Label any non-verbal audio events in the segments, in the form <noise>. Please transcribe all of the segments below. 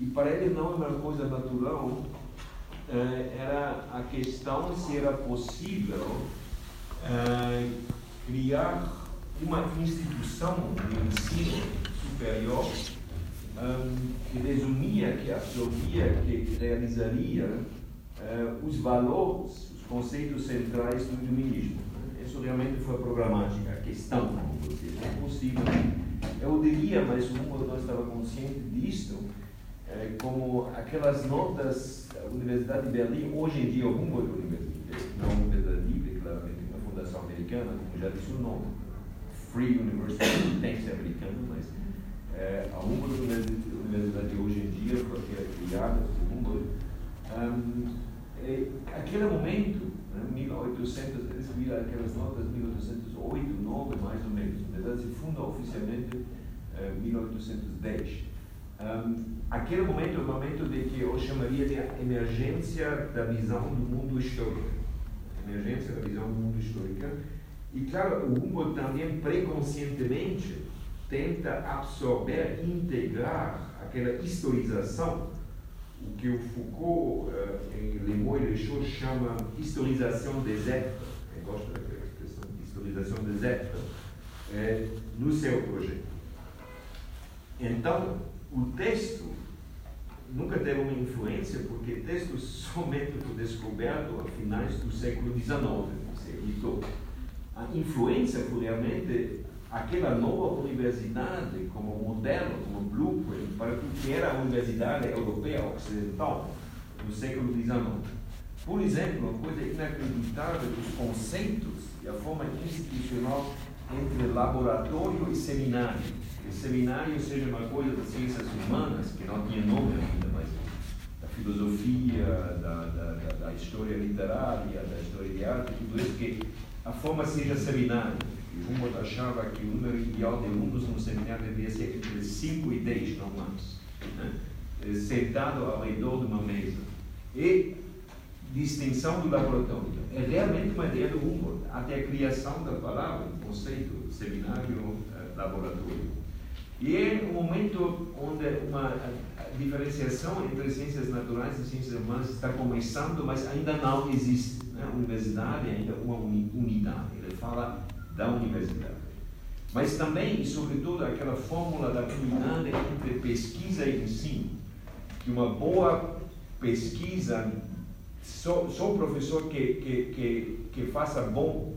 E para ele não era uma coisa natural, eh, era a questão se era possível eh, criar uma instituição de ensino superior um, que resumia, que absorvia, que realizaria os valores, os conceitos centrais do iluminismo. Isso realmente foi programática, a questão, como você é possível. Eu diria, mas o mundo não estava consciente disto, é, como aquelas notas da Universidade de Berlim, hoje em dia Humboldt University, não a Universidade Livre, claramente uma fundação americana, como já disse o nome, Free University, tem que ser americano, mas é, a Humboldt Universidade hoje em dia foi criada por Humboldt. Um, é, aquele momento, né, 1800, eles viram aquelas notas 1808, 9 mais ou menos, na verdade se funda oficialmente é, 1810. Um, aquele momento é o momento de que eu chamaria de emergência da visão do mundo histórico. Emergência da visão do mundo histórico e claro, o Humboldt também preconscientemente tenta absorver, integrar aquela historização, o que o Foucault, uh, em Le les Choses, chama historização deserta. Eu gosto daquela expressão, historização deserta, é, no seu projeto. Então, o texto nunca teve uma influência, porque texto somente foi descoberto a finais do século XIX, se editou a influência foi realmente aquela nova universidade como modelo, como blueprint para o que era a universidade europeia ocidental no século XIX. Por exemplo, uma coisa inacreditável dos conceitos e a forma institucional entre laboratório e seminário. Seminário seja uma coisa das ciências humanas, que não tinha nome ainda, mas da filosofia, da, da, da, da história literária, da história de arte, tudo isso que a forma seja seminário. E Humboldt achava que o número ideal de alunos no seminário deveria ser entre 5 e 10, não mais. Né? Eh, sentado ao redor de uma mesa. E distinção do laboratório. É realmente uma ideia do Humboldt, até a criação da palavra, o conceito seminário-laboratório. Eh, e é um momento onde uma diferenciação entre ciências naturais e ciências humanas está começando, mas ainda não existe. Né? A universidade é ainda uma unidade, ele fala da universidade. Mas também, e sobretudo, aquela fórmula da unidade entre pesquisa e ensino, que uma boa pesquisa, só, só o professor que, que, que, que faça bom,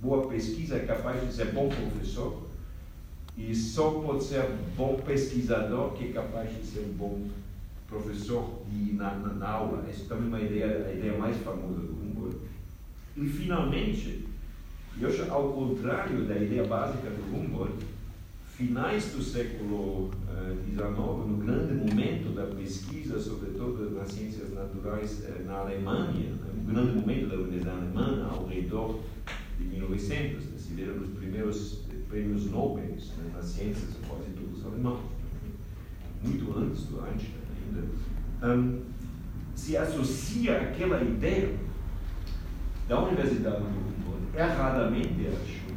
boa pesquisa é capaz de ser bom professor, e só pode ser bom pesquisador que é capaz de ser um bom professor e na, na, na aula. Essa também é uma ideia, a ideia mais famosa do Humboldt. E, finalmente, eu acho, ao contrário da ideia básica do Humboldt, finais do século XIX, uh, no grande momento da pesquisa, sobretudo nas ciências naturais uh, na Alemanha, né, no grande momento da universidade alemã, ao redor de 1900, viram os primeiros prêmios Nobel né, nas ciências, quase todos alemães, muito antes do Einstein ainda, um, se associa aquela ideia da Universidade do Humboldt, erradamente acho,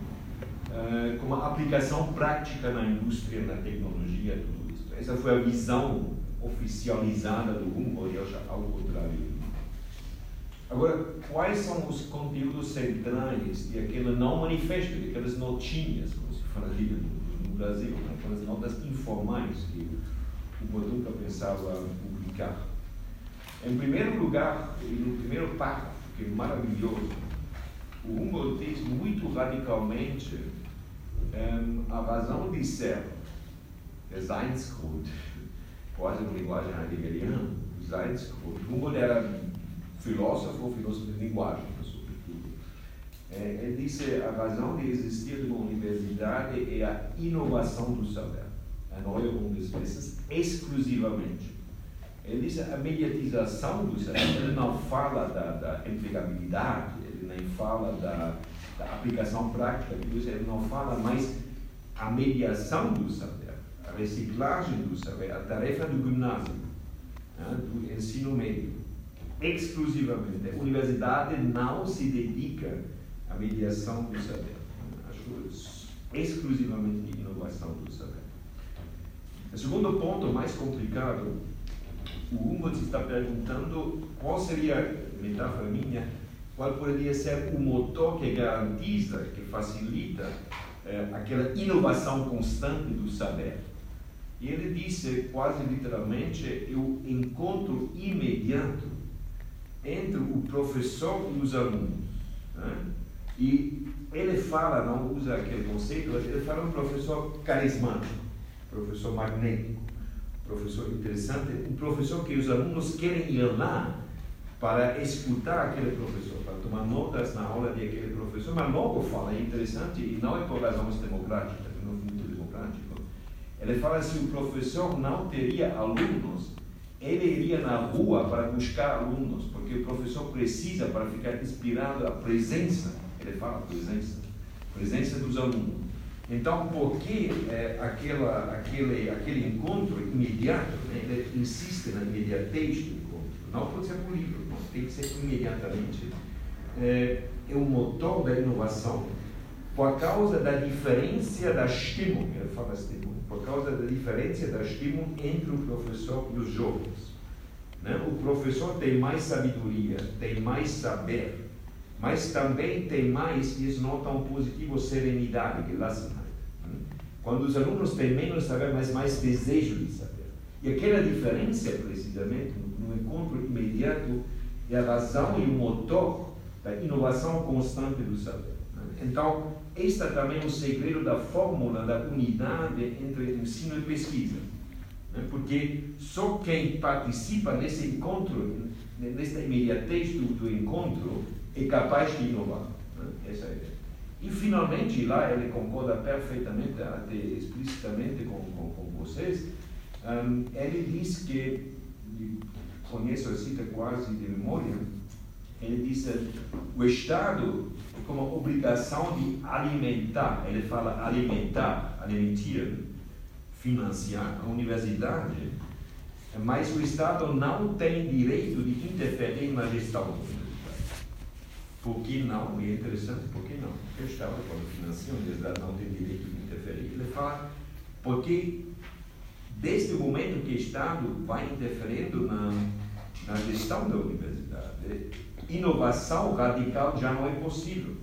uh, com uma aplicação prática na indústria, na tecnologia, tudo isso. Essa foi a visão oficializada do Humboldt, eu ao contrário. Agora, quais são os conteúdos centrais de aquele não manifesto, de aquelas notinhas, como se falaria no, no Brasil, né? aquelas notas informais que o nunca pensava publicar? Em primeiro lugar, no primeiro parágrafo, que é maravilhoso, o Humboldt diz muito radicalmente um, a razão de ser, der Seinsgrund, quase uma linguagem heideggeriana, o Seinsgrund. Humboldt era filósofo, filósofo de linguagem, sobretudo. É, ele disse a razão de existir de uma universidade é a inovação do saber, a Neuerung des Wissens, exclusivamente. Ele diz a mediatização do saber, ele não fala da, da empregabilidade, ele nem fala da, da aplicação prática, ele não fala mais a mediação do saber, a reciclagem do saber, a tarefa do ginásio, né, do ensino médio, exclusivamente. A universidade não se dedica à mediação do saber, acho exclusivamente de inovação do saber. O segundo ponto mais complicado o Humboldt está perguntando qual seria, metáfora minha, qual poderia ser o motor que garantiza, que facilita eh, aquela inovação constante do saber. E ele disse quase literalmente o encontro imediato entre o professor e os alunos. Né? E ele fala, não usa aquele conceito, ele fala um professor carismático, professor magnético, professor interessante, um professor que os alunos querem ir lá para escutar aquele professor, para tomar notas na aula de aquele professor, mas logo fala, é interessante, e não é por razões democráticas, não é muito democrático, ele fala se o professor não teria alunos, ele iria na rua para buscar alunos, porque o professor precisa para ficar inspirado a presença, ele fala presença, presença dos alunos. Então, por que é, aquela, aquele, aquele encontro imediato, né, ele insiste na imediatez do encontro? Não pode ser por livro, não, tem que ser imediatamente. É, é o motor da inovação. Por causa da diferença da estímulo, ele fala estímulo, por causa da diferença da estímulo entre o professor e os jovens. Né? O professor tem mais sabedoria, tem mais saber, mas também tem mais, e isso não tão positivo, serenidade, gelassenheit. Né? Quando os alunos têm menos saber, mas mais desejo de saber. E aquela diferença, precisamente, no encontro imediato, é a razão e o motor da inovação constante do saber. Né? Então, este é também o segredo da fórmula da unidade entre ensino e pesquisa. Né? Porque só quem participa nesse encontro, nesta imediatez do, do encontro, é capaz de inovar. Né? Essa é a ideia. E, finalmente, lá ele concorda perfeitamente, até explicitamente com, com, com vocês, um, ele diz que, conheço a cita quase de memória, ele diz o Estado como obrigação de alimentar, ele fala alimentar, alimentar, financiar a universidade, mas o Estado não tem direito de interferir na gestão da universidade. Por que não? E é interessante, por que não? Porque o Estado, quando financia a universidade, não tem direito de interferir. Ele fala, porque desde o momento que o Estado vai interferindo na, na gestão da universidade, inovação radical já não é possível.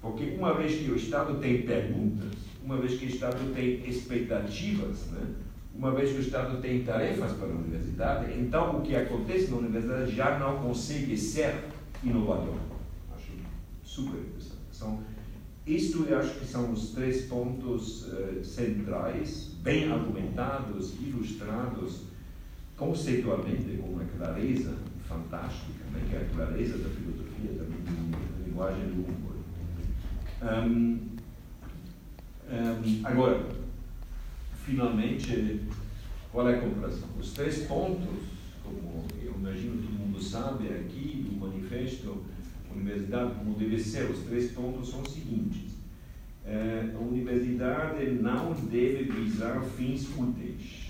Porque uma vez que o Estado tem perguntas, uma vez que o Estado tem expectativas, né? uma vez que o Estado tem tarefas para a universidade, então o que acontece na universidade já não consegue ser inovador. Acho super interessante. São, isto eu acho que são os três pontos uh, centrais, bem argumentados, ilustrados conceitualmente com uma clareza fantástica, né, que é a clareza da filosofia, também da linguagem do humor. Um, um, agora, finalmente, qual é a comparação? Os três pontos, como eu imagino todo mundo sabe aqui do manifesto Universidade como deve ser, os três pontos são os seguintes. Uh, a universidade não deve visar fins úteis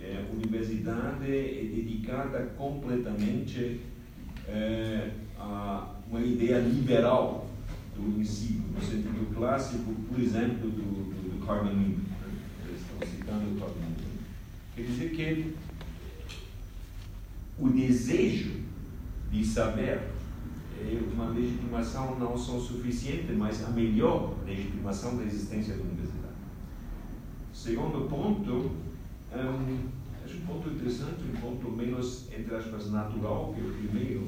é, a universidade é dedicada completamente é, a uma ideia liberal do ensino, no sentido clássico, por exemplo, do, do, do Carmen Né? Eles estão citando o Carmen Quer dizer que o desejo de saber é uma legitimação não só suficiente, mas a melhor legitimação da existência da universidade. Segundo ponto, acho um ponto interessante, um ponto menos, entre aspas, natural que o primeiro,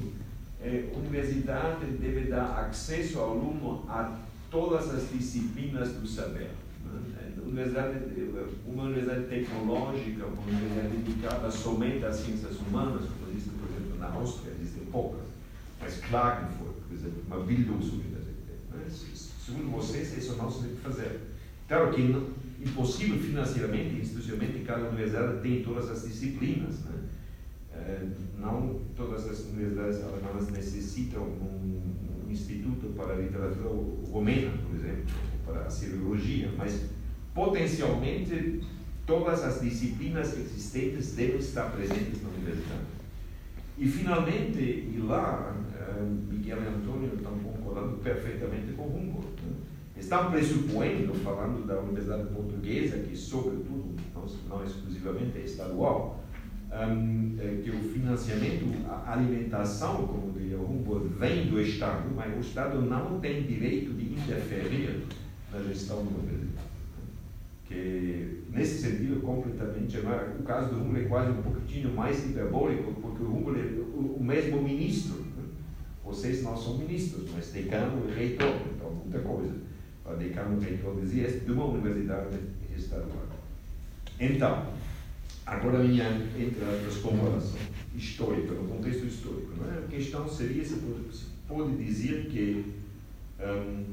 é a universidade deve dar acesso ao aluno a todas as disciplinas do saber. Né? Universidade, uma universidade tecnológica, uma universidade dedicada somente às ciências humanas, como existe, por exemplo, na Áustria, existem poucas, mas Klagenfurt, por exemplo, uma Bildungsuniversität. Né? Segundo vocês, isso não se deve fazer. Claro que não, impossível financeiramente, institucionalmente, cada universidade tem todas as disciplinas. Né? É, não todas as universidades alemãs necessitam um, um instituto para a literatura romena, por exemplo, para a cirurgia, mas potencialmente todas as disciplinas existentes devem estar presentes na universidade. E finalmente, e lá, é, Miguel e Antônio estão concordando perfeitamente com Humboldt. Estão pressupondo, falando da Universidade Portuguesa, que, sobretudo, não, exclusivamente é estadual, um, é que o financiamento, a alimentação, como diria o Humboldt, vem do Estado, mas o Estado não tem direito de interferir na gestão do universidade. Que, nesse sentido, completamente, o caso do Humboldt é quase um pouquinho mais hiperbólico, porque o Humboldt é o, o mesmo ministro. Né? Vocês não são ministros, mas decano e reitor, então muita coisa. Para decano e reitor dizia de uma universidade estadual. Então, Agora, minha, entre as comparação histórica, no contexto histórico, não é? a questão seria se pode, se pode dizer que um,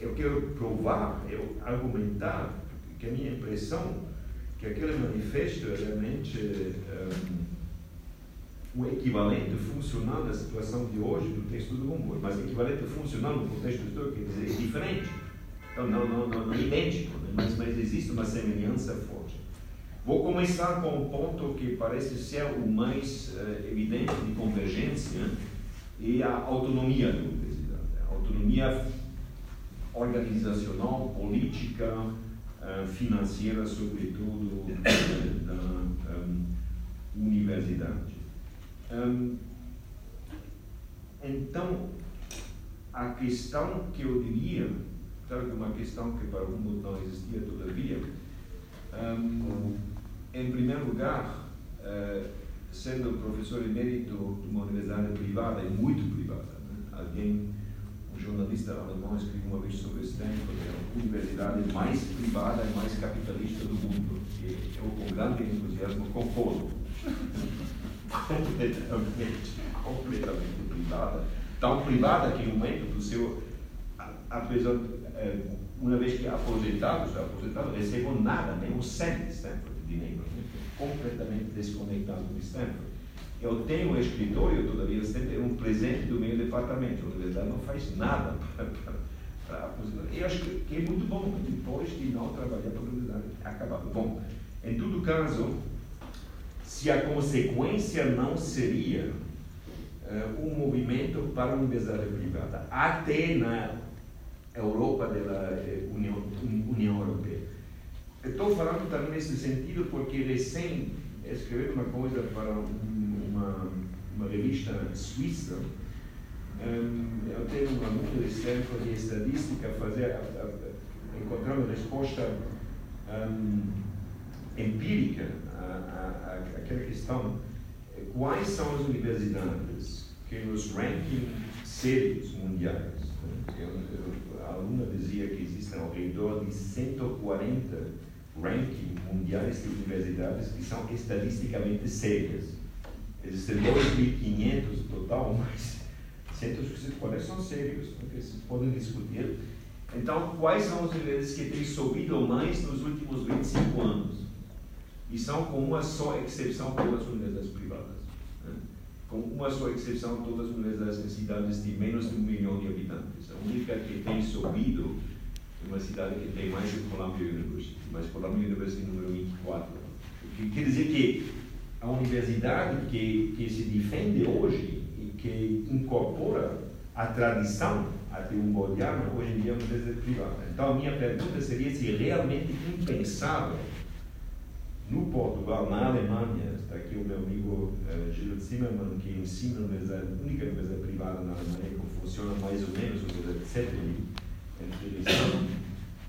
eu quero provar, eu argumentar que a minha impressão que aquele manifesto realmente um, um equivalente funcional da situação de hoje do texto do Humboldt, mas equivalente funcional no contexto histórico quer dizer é diferente. Então, não, não, não, não é idêntico, né? mas, mas existe uma semelhança forte. Vou começar com um ponto que parece ser o mais uh, evidente de convergência e a autonomia da universidade. A autonomia organizacional, política, uh, financeira, sobretudo, da um, universidade. Um, então, a questão que eu diria, claro que uma questão que para o mundo não existia todavia, um, em primeiro lugar, uh, sendo professor emérito de uma universidade privada e muito privada, né? alguém, um jornalista alemão escreveu uma vez sobre Stanford, é a universidade mais privada e mais capitalista do mundo. E eu, com grande entusiasmo, concordo. <laughs> completamente, completamente privada. Tão privada que no momento do seu, apesar, eh, uma vez que aposentado, já aposentado, recebeu nada, nem um cento de Stanford dinheiro, né? completamente desconectado do Stanford. Eu tenho um escritório, todavia, sempre é um presente do meu departamento. A universidade não faz nada <laughs> para aposentar. Eu acho que é muito bom, depois de não trabalhar para a universidade, acabar. Bom, em todo caso, se a consequência não seria uh, um movimento para a universidade privada, até na Europa da eh, União, União Europeia. Estou falando também nesse sentido porque recém escrevi uma coisa para uma, uma revista suíça. Eu tenho um aluno de centro de estadística fazer, encontrar uma resposta um, empírica àquela questão. Quais são as universidades que nos rankings sérios mundiais, né? eu, eu, a aluna dizia que existem ao redor de 140 ranking mundiais de universidades que são estatisticamente sérias. Existem 2.500 total, mas 140 são sérios, porque se podem discutir. Então, quais são as universidades que têm subido mais nos últimos 25 anos? E são, com uma só exceção, todas as universidades privadas. Né? Com uma só exceção, todas as universidades em cidades de menos de um milhão de habitantes. A única que tem subido uma cidade que tem mais que Columbia University, mas Columbia University número 24. Quer dizer que a universidade que, que se defende hoje e que incorpora a tradição até um moderno, hoje em dia é uma universidade privada. Então a minha pergunta seria se é realmente impensável no Portugal, na Alemanha, está aqui o meu amigo uh, Gilles Zimmermann, que ensina a única universidade privada na Alemanha que funciona mais ou menos, ou seja, 7 mil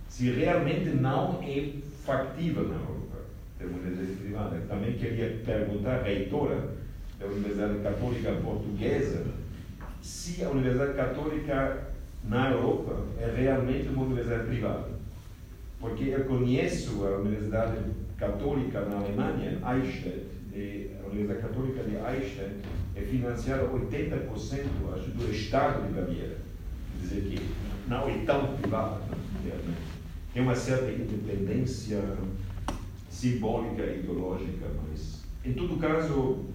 se realmente não é factível na Europa ter uma universidade privada. Também queria perguntar à reitora da Universidade Católica Portuguesa se a Universidade Católica na Europa é realmente uma universidade privada. Porque eu conheço a Universidade Católica na Alemanha, Eichstätt, a Universidade Católica de Eichstätt é financiada 80%, acho, do Estado de Baviera. Quer dizer que não é tão privada. Tem uma certa independência simbólica e ideológica, mas, em todo caso,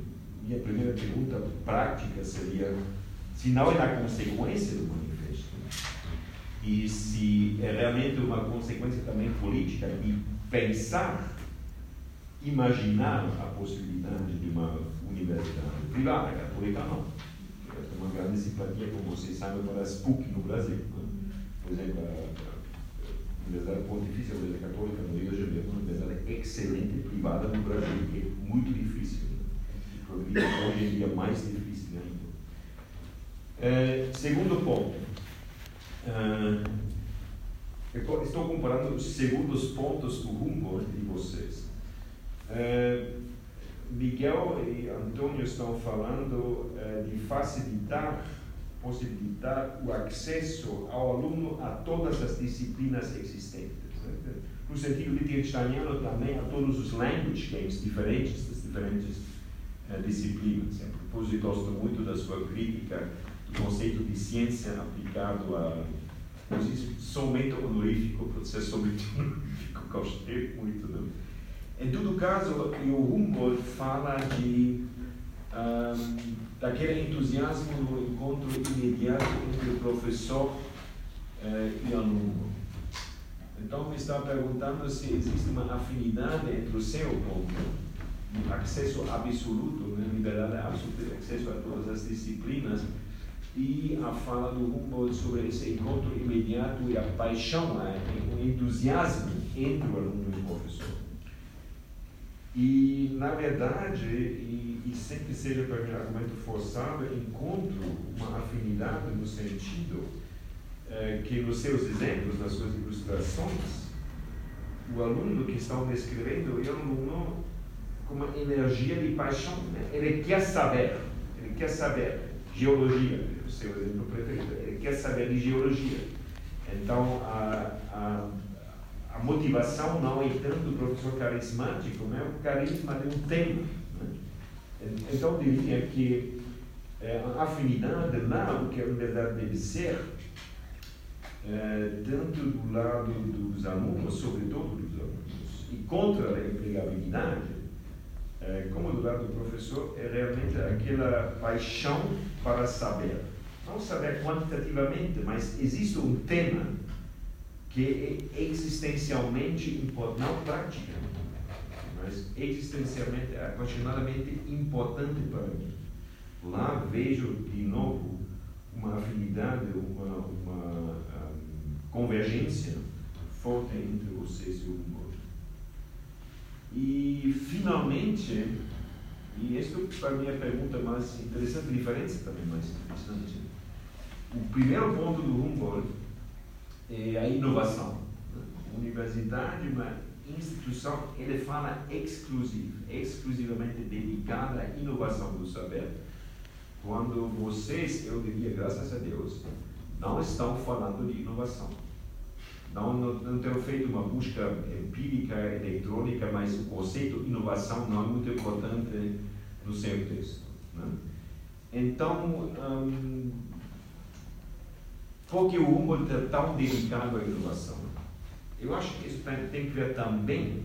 minha primeira pergunta prática seria se não é na consequência do manifesto e se é realmente uma consequência também política e pensar, imaginar a possibilidade de uma universidade privada, católica não. Eu tenho uma grande simpatia, como vocês sabem, para a SPUC no Brasil. Né? por exemplo, a Universidade Pontifícia Igreja Católica no Rio de Janeiro, uma universidade excelente privada no Brasil, que é muito difícil. Né? Hoje em dia mais difícil ainda. É, segundo ponto. Estou comparando os segundos pontos do Humboldt de vocês. Uh, Miguel e Antônio estão falando uh, de facilitar possibilitar o acesso ao aluno a todas as disciplinas existentes. Né? No sentido wittgensteiniano também a todos os language games diferentes das diferentes uh, disciplinas. A propósito, gosto muito da sua crítica do conceito de ciência aplicado a somente honorífico, processo somente honorífico, <laughs> gostei muito. Não? Em todo caso, o Humboldt fala de um, daquele entusiasmo no encontro imediato entre o professor uh, e aluno. Então, me está perguntando se existe uma afinidade entre o seu ponto, acesso absoluto, né, liberdade absoluta, acesso a todas as disciplinas, e a fala do Humboldt sobre esse encontro imediato e a paixão, né, o entusiasmo entre o aluno e o professor. E, na verdade, e, e sem que seja para mim argumento forçado, encontro uma afinidade no sentido eh, que, nos seus exemplos, nas suas ilustrações, o aluno que estão descrevendo é um aluno com uma energia de paixão. Né? Ele quer saber, ele quer saber geologia, o seu exemplo preferido, ele quer saber de geologia. Então, a, a motivação não é tanto do professor carismático, né? o carisma de um tema. Né? Então, eu diria que é, a afinidade lá, o que a universidade deve ser, é, tanto do lado dos alunos, sobretudo dos alunos, e contra a empregabilidade, é, como do lado do professor, é realmente aquela paixão para saber. Não saber quantitativamente, mas existe um tema que existencialmente não prática, mas existencialmente, apaixonadamente importante para mim. Lá vejo de novo uma afinidade, uma, uma um, convergência forte entre vocês e o humor. E, finalmente, e isso para mim é a pergunta mais interessante, a diferença também mais interessante. O primeiro ponto do Humboldt é a inovação. Universidade, uma instituição, ele fala exclusivo, exclusivamente dedicada à inovação do saber. Quando vocês, eu diria, graças a Deus, não estão falando de inovação. Não, não, não tenho feito uma busca empírica, eletrônica, mas o conceito de inovação não é muito importante no seu texto. Né? Então, hum, por que o Humboldt é tão dedicado à inovação? Eu acho que isso tem, tem que ver também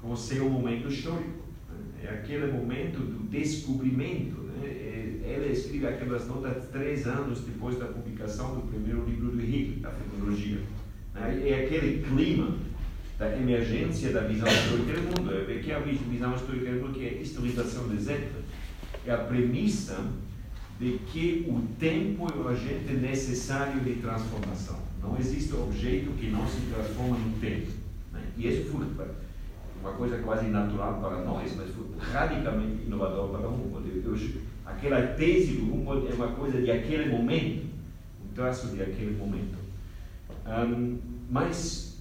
com o seu momento histórico. Né? É aquele momento do descobrimento. Né? É, ele escreve aquelas notas três anos depois da publicação do primeiro livro do Hegel, da filologia. Né? É aquele clima da emergência da visão histórica do mundo. É que a visão histórica do mundo que é a historização de Zeta. É a premissa de que o tempo é o agente necessário de transformação. Não existe objeto que não se transforma no tempo. Né? E isso foi uma coisa quase natural para nós, mas foi radicalmente inovador para o Humboldt. Aquela tese do Humboldt é uma coisa de aquele momento, um traço de aquele momento. Um, mas,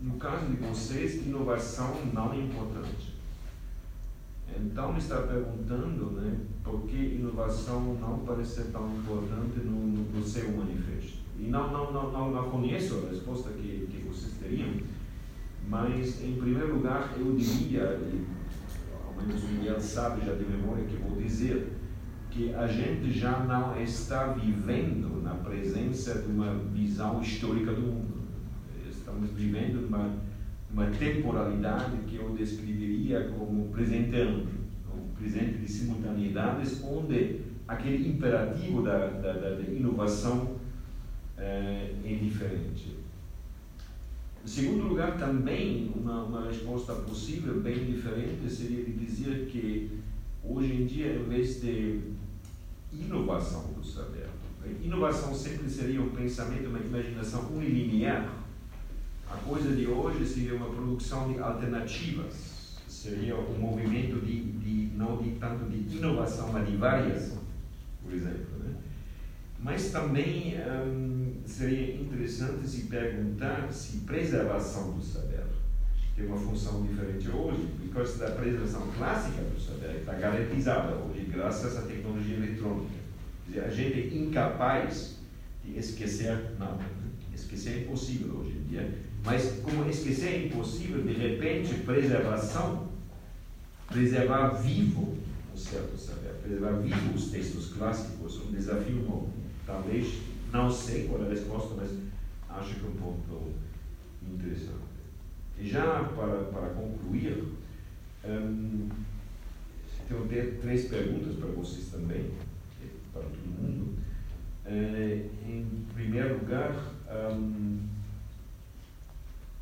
no caso de vocês, inovação não é importante. Então, me está perguntando né, por que inovação não parece tão importante no, no, seu manifesto. E não, não, não, não, não conheço a resposta que, que vocês teriam, mas, em primeiro lugar, eu diria, e ao menos o Miguel sabe já de memória que vou dizer, que a gente já não está vivendo na presença de uma visão histórica do mundo. Estamos vivendo uma uma temporalidade que eu descreveria como presente amplo, um presente de simultaneidades, onde aquele imperativo da, da, da inovação é, é diferente. Em segundo lugar, também, uma, uma resposta possível, bem diferente, seria de dizer que hoje em dia, em vez de inovação do saber, inovação sempre seria um pensamento, uma imaginação unilinear a coisa de hoje seria uma produção de alternativas, seria um movimento de, de não de tanto de inovação, mas de variação, por exemplo. Né? Mas também hum, seria interessante se perguntar se preservação do saber tem uma função diferente hoje, por causa da preservação clássica do saber está garantizada hoje graças à tecnologia eletrônica. Quer dizer, a gente é incapaz esquecer nada. Esquecer é impossível hoje em dia. Mas como esquecer é impossível, de repente, preservação, preservar vivo um certo saber, preservar vivo os textos clássicos, um desafio novo. Talvez, não sei qual é a resposta, mas acho que é um ponto interessante. E já para, para concluir, um, tenho três perguntas para vocês também, para todo mundo. Em primeiro lugar, um,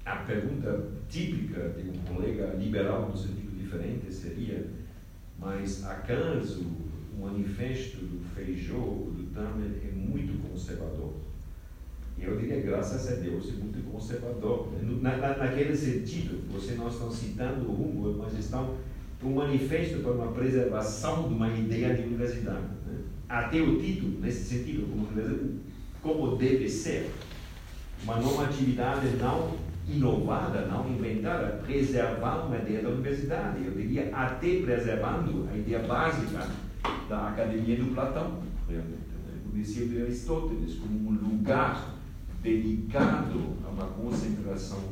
a pergunta típica de um colega liberal no sentido diferente seria: mas acaso o manifesto do Feijó, do Tamer, é muito conservador? eu diria, graças a Deus, é muito conservador. Na, na, naquele sentido, vocês não estão citando o Humboldt, mas estão um manifesto para uma preservação de uma ideia de universidade. Né? Até o título, nesse sentido, como, como deve ser. Uma normatividade não inovada, não inventada, preservar uma ideia da universidade. Eu diria, até preservando a ideia básica da academia do Platão, realmente. Né? O discípulo de Aristóteles, como um lugar dedicado a uma concentração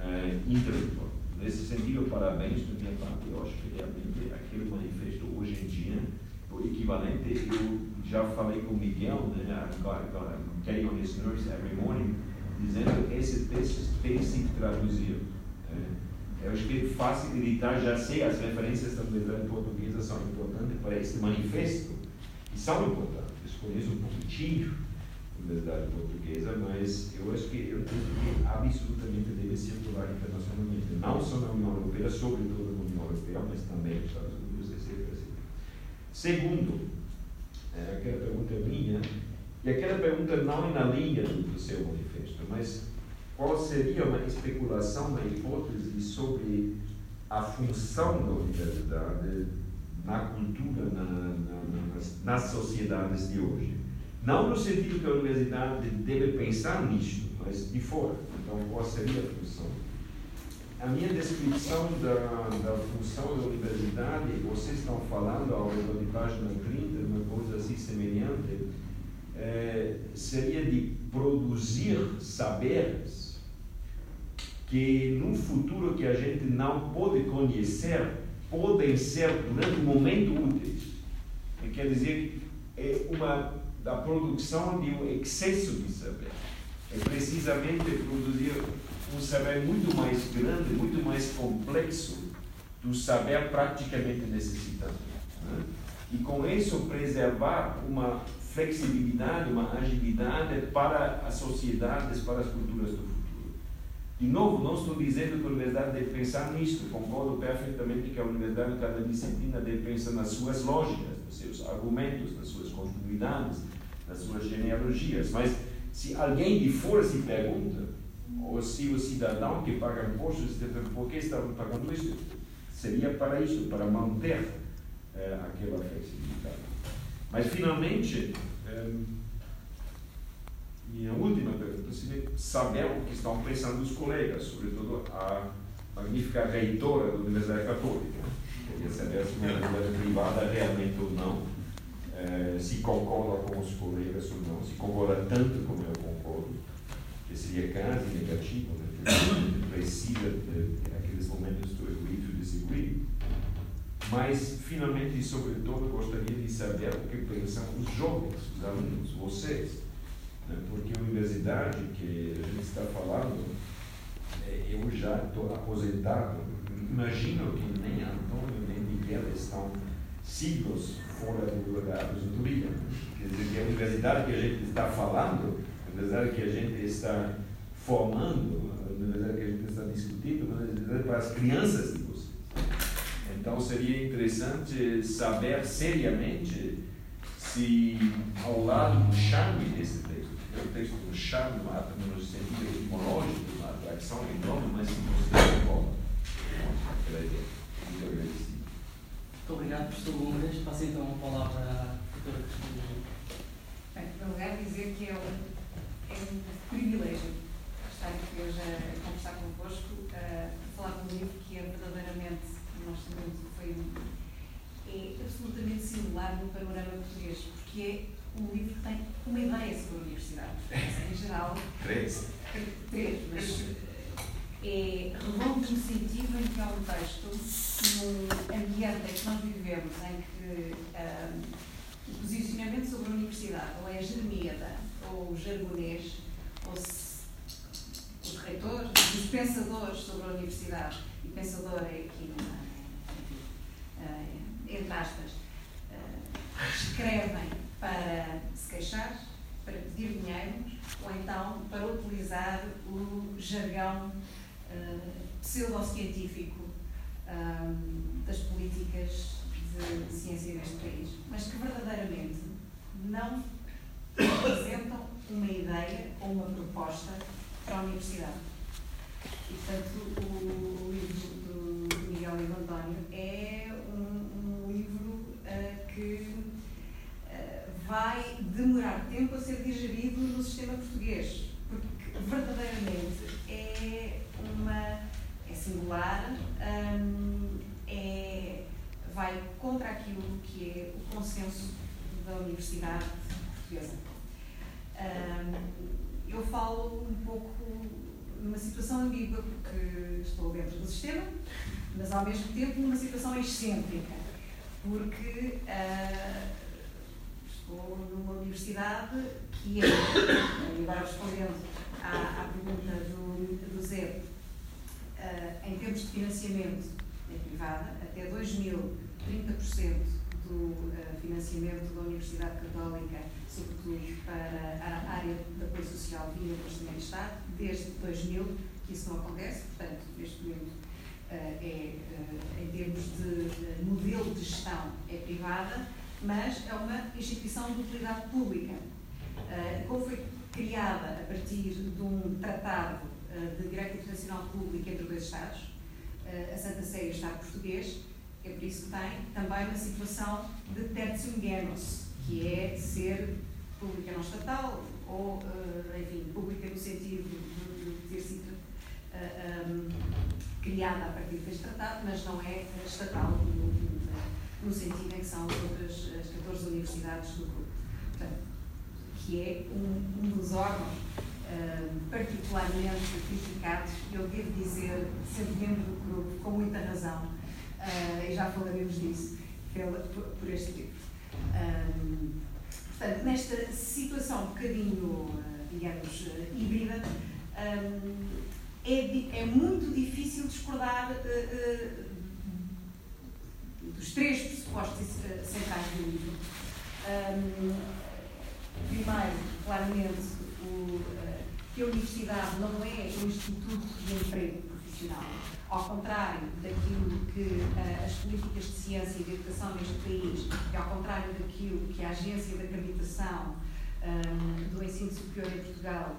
eh, intelectual. Nesse sentido, parabéns da minha parte. Eu acho que realmente aquele manifesto hoje em dia, o equivalente, eu já falei com o Miguel, né, getting on his nerves every morning, dizendo que esse texto tem que se traduzir. É, eu acho que é fácil de editar, já sei, as referências da letra portuguesa são importantes para esse manifesto, e são importantes. Conheço um pouquinho Universidade Portuguesa, mas eu acho que eu tenho que absolutamente deve circular internacionalmente, não só na União Europeia, sobretudo na União Europeia, mas também nos Estados. Segundo, é, aquela pergunta é minha, e aquela pergunta não é na linha do, do seu manifesto, mas qual seria uma especulação, uma hipótese sobre a função da universidade na cultura, na, na, nas, nas sociedades de hoje? Não no sentido que a universidade deve pensar nisso, mas de fora. Então, qual seria a função? A minha descrição da, da função da universidade, vocês estão falando ao redor de página 30, uma coisa assim semelhante, é, seria de produzir saberes que no futuro que a gente não pode conhecer, podem ser durante o momento úteis. Quer dizer, é uma da produção de um excesso de saber. É precisamente produzir um saber muito mais grande, muito mais complexo do saber praticamente necessitado. Né? E com isso preservar uma flexibilidade, uma agilidade para as sociedades, para as culturas do futuro. De novo, não estou dizendo que a universidade deve pensar nisto, concordo perfeitamente que a universidade, cada disciplina, deve pensar nas suas lógicas, nos seus argumentos, nas suas continuidades, nas suas genealogias. Mas se alguém de fora se pergunta, ou se o cidadão que paga impostos, por que está pagando isso? Seria para isso, para manter é, aquela flexibilidade. Mas, finalmente, minha última pergunta seria saber o que estão pensando os colegas, sobretudo a magnífica reitora da Universidade Católica. Queria saber se uma universidade privada realmente ou não eh, se concorda com os colegas ou não, se concorda tanto como eu seria quase negativo, né? precisa daqueles momentos do equilíbrio e desequilíbrio. Mas, finalmente e sobretudo, gostaria de saber o que pensam os jovens, os alunos, vocês. Né? Porque a universidade que a gente está falando, eh, eu já estou aposentado, imagino que nem Antônio nem Miguel estão siglos fora do, da aposentadoria. Quer dizer, que a universidade que a gente está falando, a universidade que a gente está formando, a universidade que a gente está discutindo, a universidade para as crianças de vocês. Então seria interessante saber seriamente se ao lado do charme desse texto, é um texto com charme, no sentido etimológico, uma atração enorme, mas se você desenvolve. Muito agradecido. Muito obrigado, professor Lourdes. Passo então a palavra à doutora Cristina. Em primeiro lugar, dizer que é um, é um privilégio estar aqui hoje a conversar convosco, a falar de um livro que é verdadeiramente, nós sabemos que foi é absolutamente singular no panorama português, porque é um livro que tem uma ideia sobre a universidade. <laughs> Em geral. Três. Três, mas é redondo no sentido em que é um texto num ambiente em que nós vivemos, em que um, o posicionamento sobre a universidade ou é a germíada ou o jargonês, ou se, os reitores, os pensadores sobre a universidade, e pensador é aqui, enfim, uh, entre aspas, uh, escrevem para se queixar, para pedir dinheiro, ou então para utilizar o jargão uh, pseudocientífico das políticas de ciência neste país, mas que verdadeiramente não apresentam uma ideia ou uma proposta para a universidade. E, portanto, o, livro do, do Miguel Ivo António é um, um livro uh, que uh, vai demorar tempo a ser digerido no sistema português, porque verdadeiramente é uma é singular, um, é vai contra aquilo que é o consenso da Universidade Portuguesa. eu falo um pouco numa situação ambígua, porque estou dentro do sistema, mas ao mesmo tempo numa situação excêntrica, porque uh, estou numa universidade que é, e agora respondendo à, à pergunta do, do Zé, uh, em termos de financiamento, é privada, até 2000, 30% do uh, financiamento da Universidade Católica, sobretudo para a área de apoio social via o Orçamento de Estado, desde 2000 que isso não acontece, portanto, neste momento uh, é, uh, em termos de modelo de gestão, é privada, mas é uma instituição de utilidade pública. como foi criada a partir de um tratado de direito internacional público entre dois Estados, a Santa Sé e o Estado português, é por isso que tem também uma situação de tertium genus, que é ser pública não estatal, ou, enfim, pública no sentido de, ter sido uh, um, criada a partir deste tratado, mas não é estatal no, no, sentido em que são as outras as 14 universidades do grupo. Portanto, que é um, um dos órgãos uh, particularmente criticados, eu devo dizer, sendo membro do grupo, com muita razão, uh, e já falaremos disso pela, por, por, este livro. Um, portanto, nesta situação um bocadinho, uh, digamos, híbrida, um, é, é, muito difícil discordar dos três pressupostos centrais do livro. Um, primeiro, claramente, o, que a universidade não é um instituto de emprego profissional. Ao contrário daquilo que uh, as políticas de ciência e de educação neste país, e ao contrário daquilo que a Agência de Acreditação um, ehm, do Ensino Superior em Portugal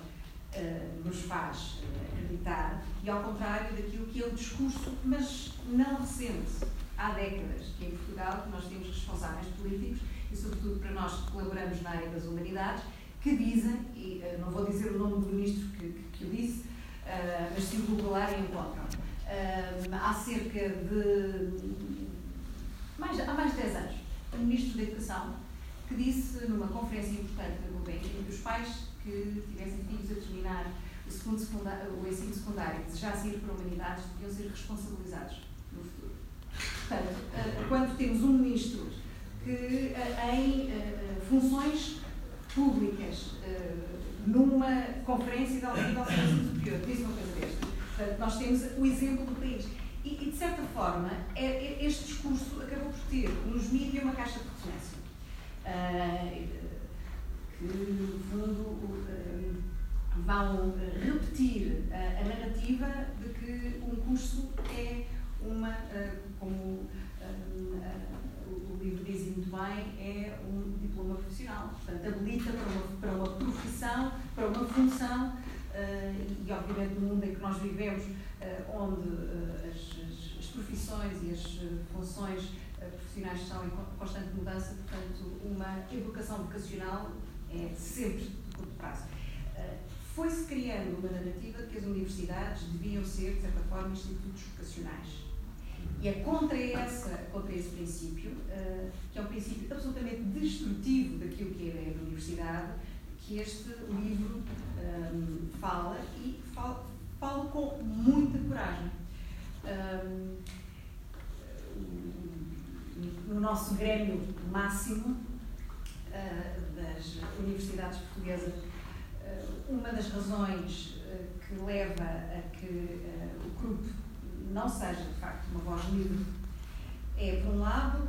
uh, nos faz acreditar, e ao contrário daquilo que é o discurso, mas não recente, há décadas, que em Portugal nós temos responsáveis políticos, e sobretudo para nós que colaboramos na área das humanidades, que dizem, e uh, não vou dizer o nome do ministro que, que, que o disse, mas se o googlarem encontram, uh, há cerca de mais, há mais de 10 anos, um ministro da Educação que disse numa conferência importante no Gulbenkian que os pais que tivessem filhos a terminar o, segundo secundário, o ensino secundário e desejassem ir para a humanidades deviam ser responsabilizados no futuro. Portanto, quando temos um ministro que em funções públicas numa conferência de autoridade superior, diz uma coisa desta. Portanto, nós temos o exemplo do país. E, e de certa forma, é, é, este discurso acabou por ter nos mídias uma caixa de ressonância. Uh, que, no fundo, uh, vão repetir a narrativa de que um curso é uma, como o livro diz muito bem, é um diploma profissional. Portanto, habilita para uma, para uma profissão para uma função e, obviamente, no mundo em que nós vivemos, onde as, as, profissões e as funções profissionais estão em constante mudança, portanto, uma educação vocacional é sempre de curto prazo. Foi-se criando uma narrativa de que as universidades deviam ser, de certa forma, institutos vocacionais e é contra, essa, contra esse princípio, uh, que é um princípio absolutamente destrutivo daquilo que é a universidade, que este livro um, fala e fala, com muita coragem. Um, no nosso grêmio máximo uh, das universidades portuguesas, uh, uma das razões que leva a que o grupo não seja de facto uma voz livre é, por um lado,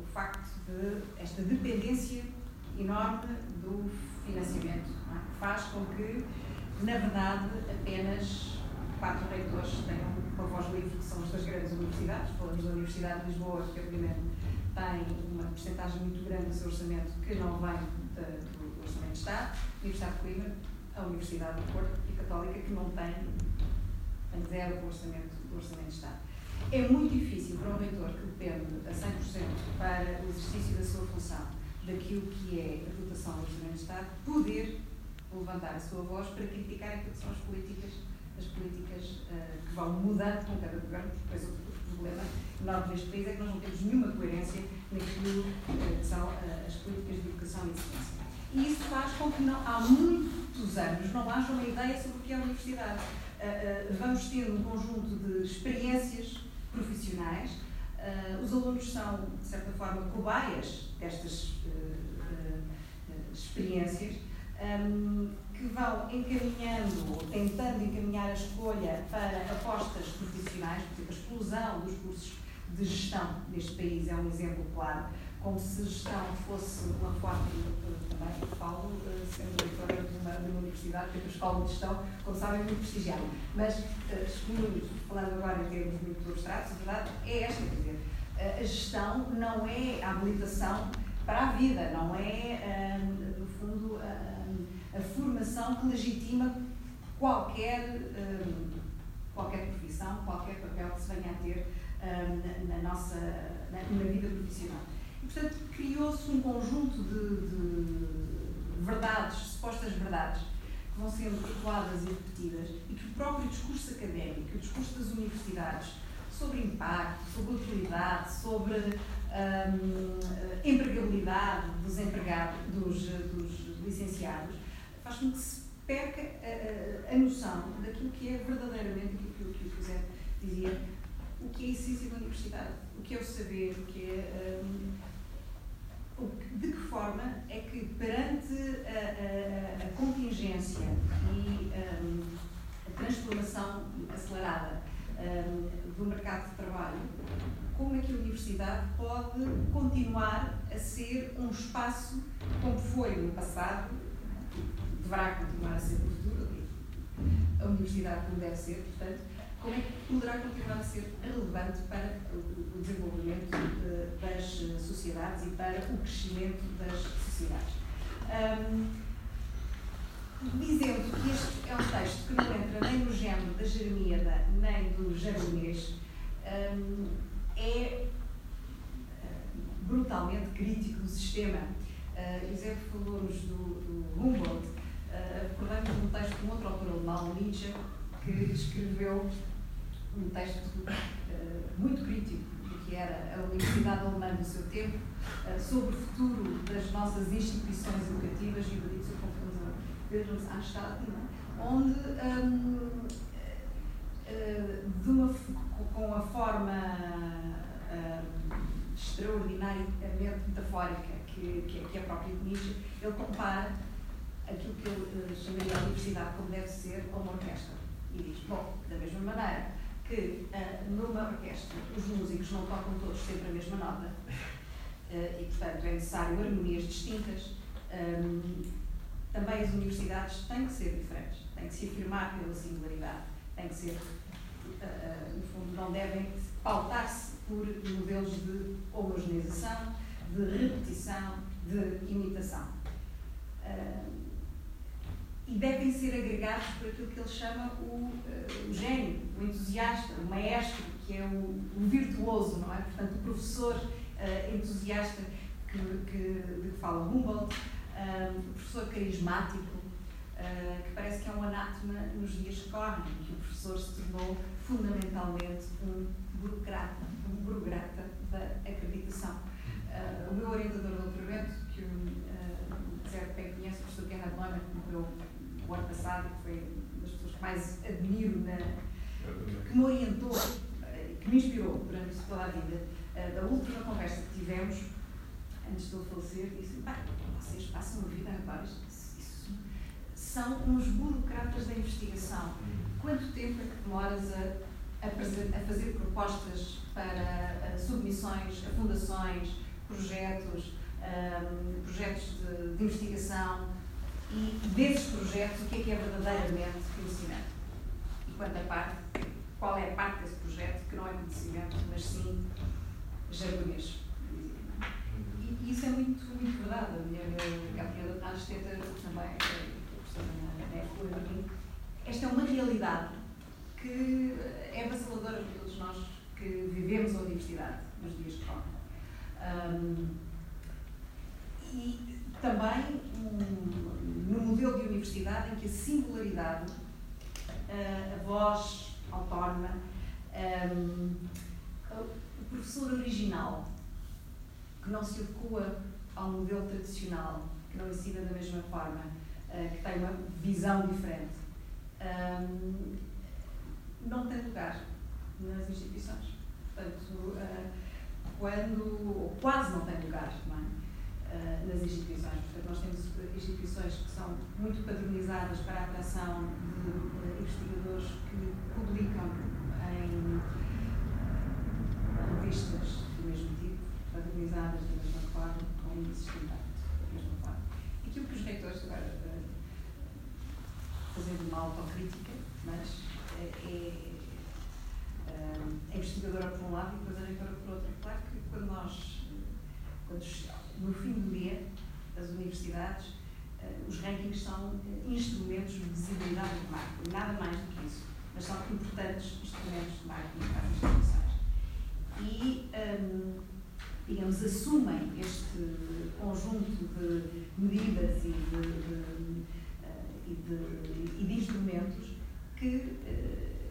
o facto de esta dependência enorme do financiamento, é? faz com que, na verdade, apenas quatro reitores tenham uma voz livre, que são as duas grandes universidades. Falamos da Universidade de Lisboa, que obviamente tem uma porcentagem muito grande do seu orçamento que não vem do Orçamento de Estado, a Universidade de Coimbra, a Universidade do Porto e Católica, que não tem tem zero do orçamento, do orçamento de Estado. É muito difícil para um reitor que depende a 100% para o exercício da sua função daquilo que é a dotação do orçamento de Estado poder levantar a sua voz para criticar aquilo que são as políticas, as políticas uh, que vão mudando com cada governo, depois o problema enorme neste país é que nós não temos nenhuma coerência naquilo uh, que são uh, as políticas de educação e de ciência. E isso faz com que não, há muitos anos não haja uma ideia sobre o que é a universidade. Eh, eh, vamos tendo um conjunto de experiências profissionais. Eh, os alunos são, de certa forma, cobaias destas experiências ehm, que vão encaminhando, tentando encaminhar a escolha para apostas profissionais, por exemplo, a explosão dos cursos de gestão neste país é um exemplo claro como se gestão fosse uma forma, também falo, eh, sendo leitora de uma, de uma universidade, que é a Escola de Gestão, como sabem, muito prestigiada. Mas, uh, falando agora em termos muito abstratos, a verdade é esta, quer dizer, a gestão não é a habilitação para a vida, não é, no fundo, a, a, formação que legitima qualquer, qualquer profissão, qualquer papel que se venha a ter na, nossa na, na vida profissional. Portanto, criou-se um conjunto de, de, verdades, supostas verdades, que vão sendo ecoadas e repetidas, e que o próprio discurso académico, o discurso das universidades, sobre impacto, sobre utilidade, sobre hum, empregabilidade dos empregados, dos, dos licenciados, faz com que se perca a, a, noção daquilo que é verdadeiramente aquilo que, que o José dizia, o que é a essência da universidade, o que é o saber, o que é. Um, de que forma é que, perante a, a, a contingência e um, a transformação acelerada um, do mercado de trabalho, como é que a universidade pode continuar a ser um espaço como foi no passado, deverá continuar a ser no futuro, a universidade como deve ser, portanto, como é que poderá continuar a ser relevante para o desenvolvimento das sociedades e para o crescimento das sociedades. Um, dizendo que este é um texto que não entra nem no género da Jeremíada nem do Jaronês, um, é brutalmente crítico do sistema. Uh, José falou-nos do, do Humboldt, uh, recordamos um texto de um outro autor alemão, Nietzsche, que escreveu um texto uh, muito crítico do que era a Universidade Alemã do seu tempo, uh, sobre o futuro das nossas instituições educativas, e o dito Bildungsanstalt, onde um, eh, de uma, com a forma extraordinariamente metafórica que, que, que é própria de Nietzsche, ele compara aquilo que ele chamaria a universidade como deve ser a uma orquestra. E diz, bom, da mesma maneira que uh, numa orquestra os músicos não tocam todos sempre a mesma nota uh, e, portanto, é necessário harmonias distintas. Um, também as universidades têm que ser diferentes, têm que se afirmar pela singularidade, têm que ser, uh, no fundo, não devem pautar-se por modelos de homogeneização, de repetição, de imitação. E devem ser agregados por aquilo que ele chama o, o gênio, o entusiasta, o maestro, que é o, o virtuoso, não é? Portanto, o professor entusiasta que, que, de que fala Humboldt, o professor carismático, Uh, que parece que é um anátema nos dias que correm, que o professor se tornou fundamentalmente um burocrata, um burocrata da acreditação. Uh, o meu orientador do doutoramento, que o uh, Zé bem conhece, o professor Gerhard Neumann, que morreu o ano passado, que foi uma das pessoas que mais admiro, na, que me orientou, que me inspirou durante toda a vida. da última conversa que tivemos, antes de ele falecer, disse: vocês passam a vida a isso, isso são uns burocratas da investigação. Quanto tempo é que demoras a, a, a fazer propostas para a submissões a fundações, projetos, um, projetos de, de, investigação e desses projetos o que é que é verdadeiramente conhecimento? E quanto a parte, qual é a parte desse projeto que não é conhecimento, mas sim jargonês? E isso é muito, muito verdade. A minha Gabriela Ansteta também, professora na EFUA, esta é uma realidade que é avassaladora para todos nós que vivemos a universidade nos dias que correm. Um, e também um, no modelo de universidade em que a singularidade, a, a voz autónoma, um, o professor original, que não se adequa ao modelo tradicional, que não ensina da mesma forma, uh, que tem uma visão diferente, não tem lugar nas instituições. Portanto, quando, quase não tem lugar não é? Uh, nas instituições. Portanto, nós temos instituições que são muito padronizadas para a atração de uh, investigadores que publicam em revistas do mesmo tipo, padronizadas da mesma forma, com índices de impacto da mesma forma. Aquilo que os reitores, agora, fazendo uma autocrítica, mas é, é a investigadora por um lado e depois a reitora por outro. Claro que quando nós, quando, no fim do dia, as universidades, eh, os rankings são eh, instrumentos de visibilidade do marketing, nada mais do que isso, mas são importantes instrumentos de marketing para as instituições. E, um, digamos, assumem este conjunto de medidas e de, de, uh, e de, de instrumentos que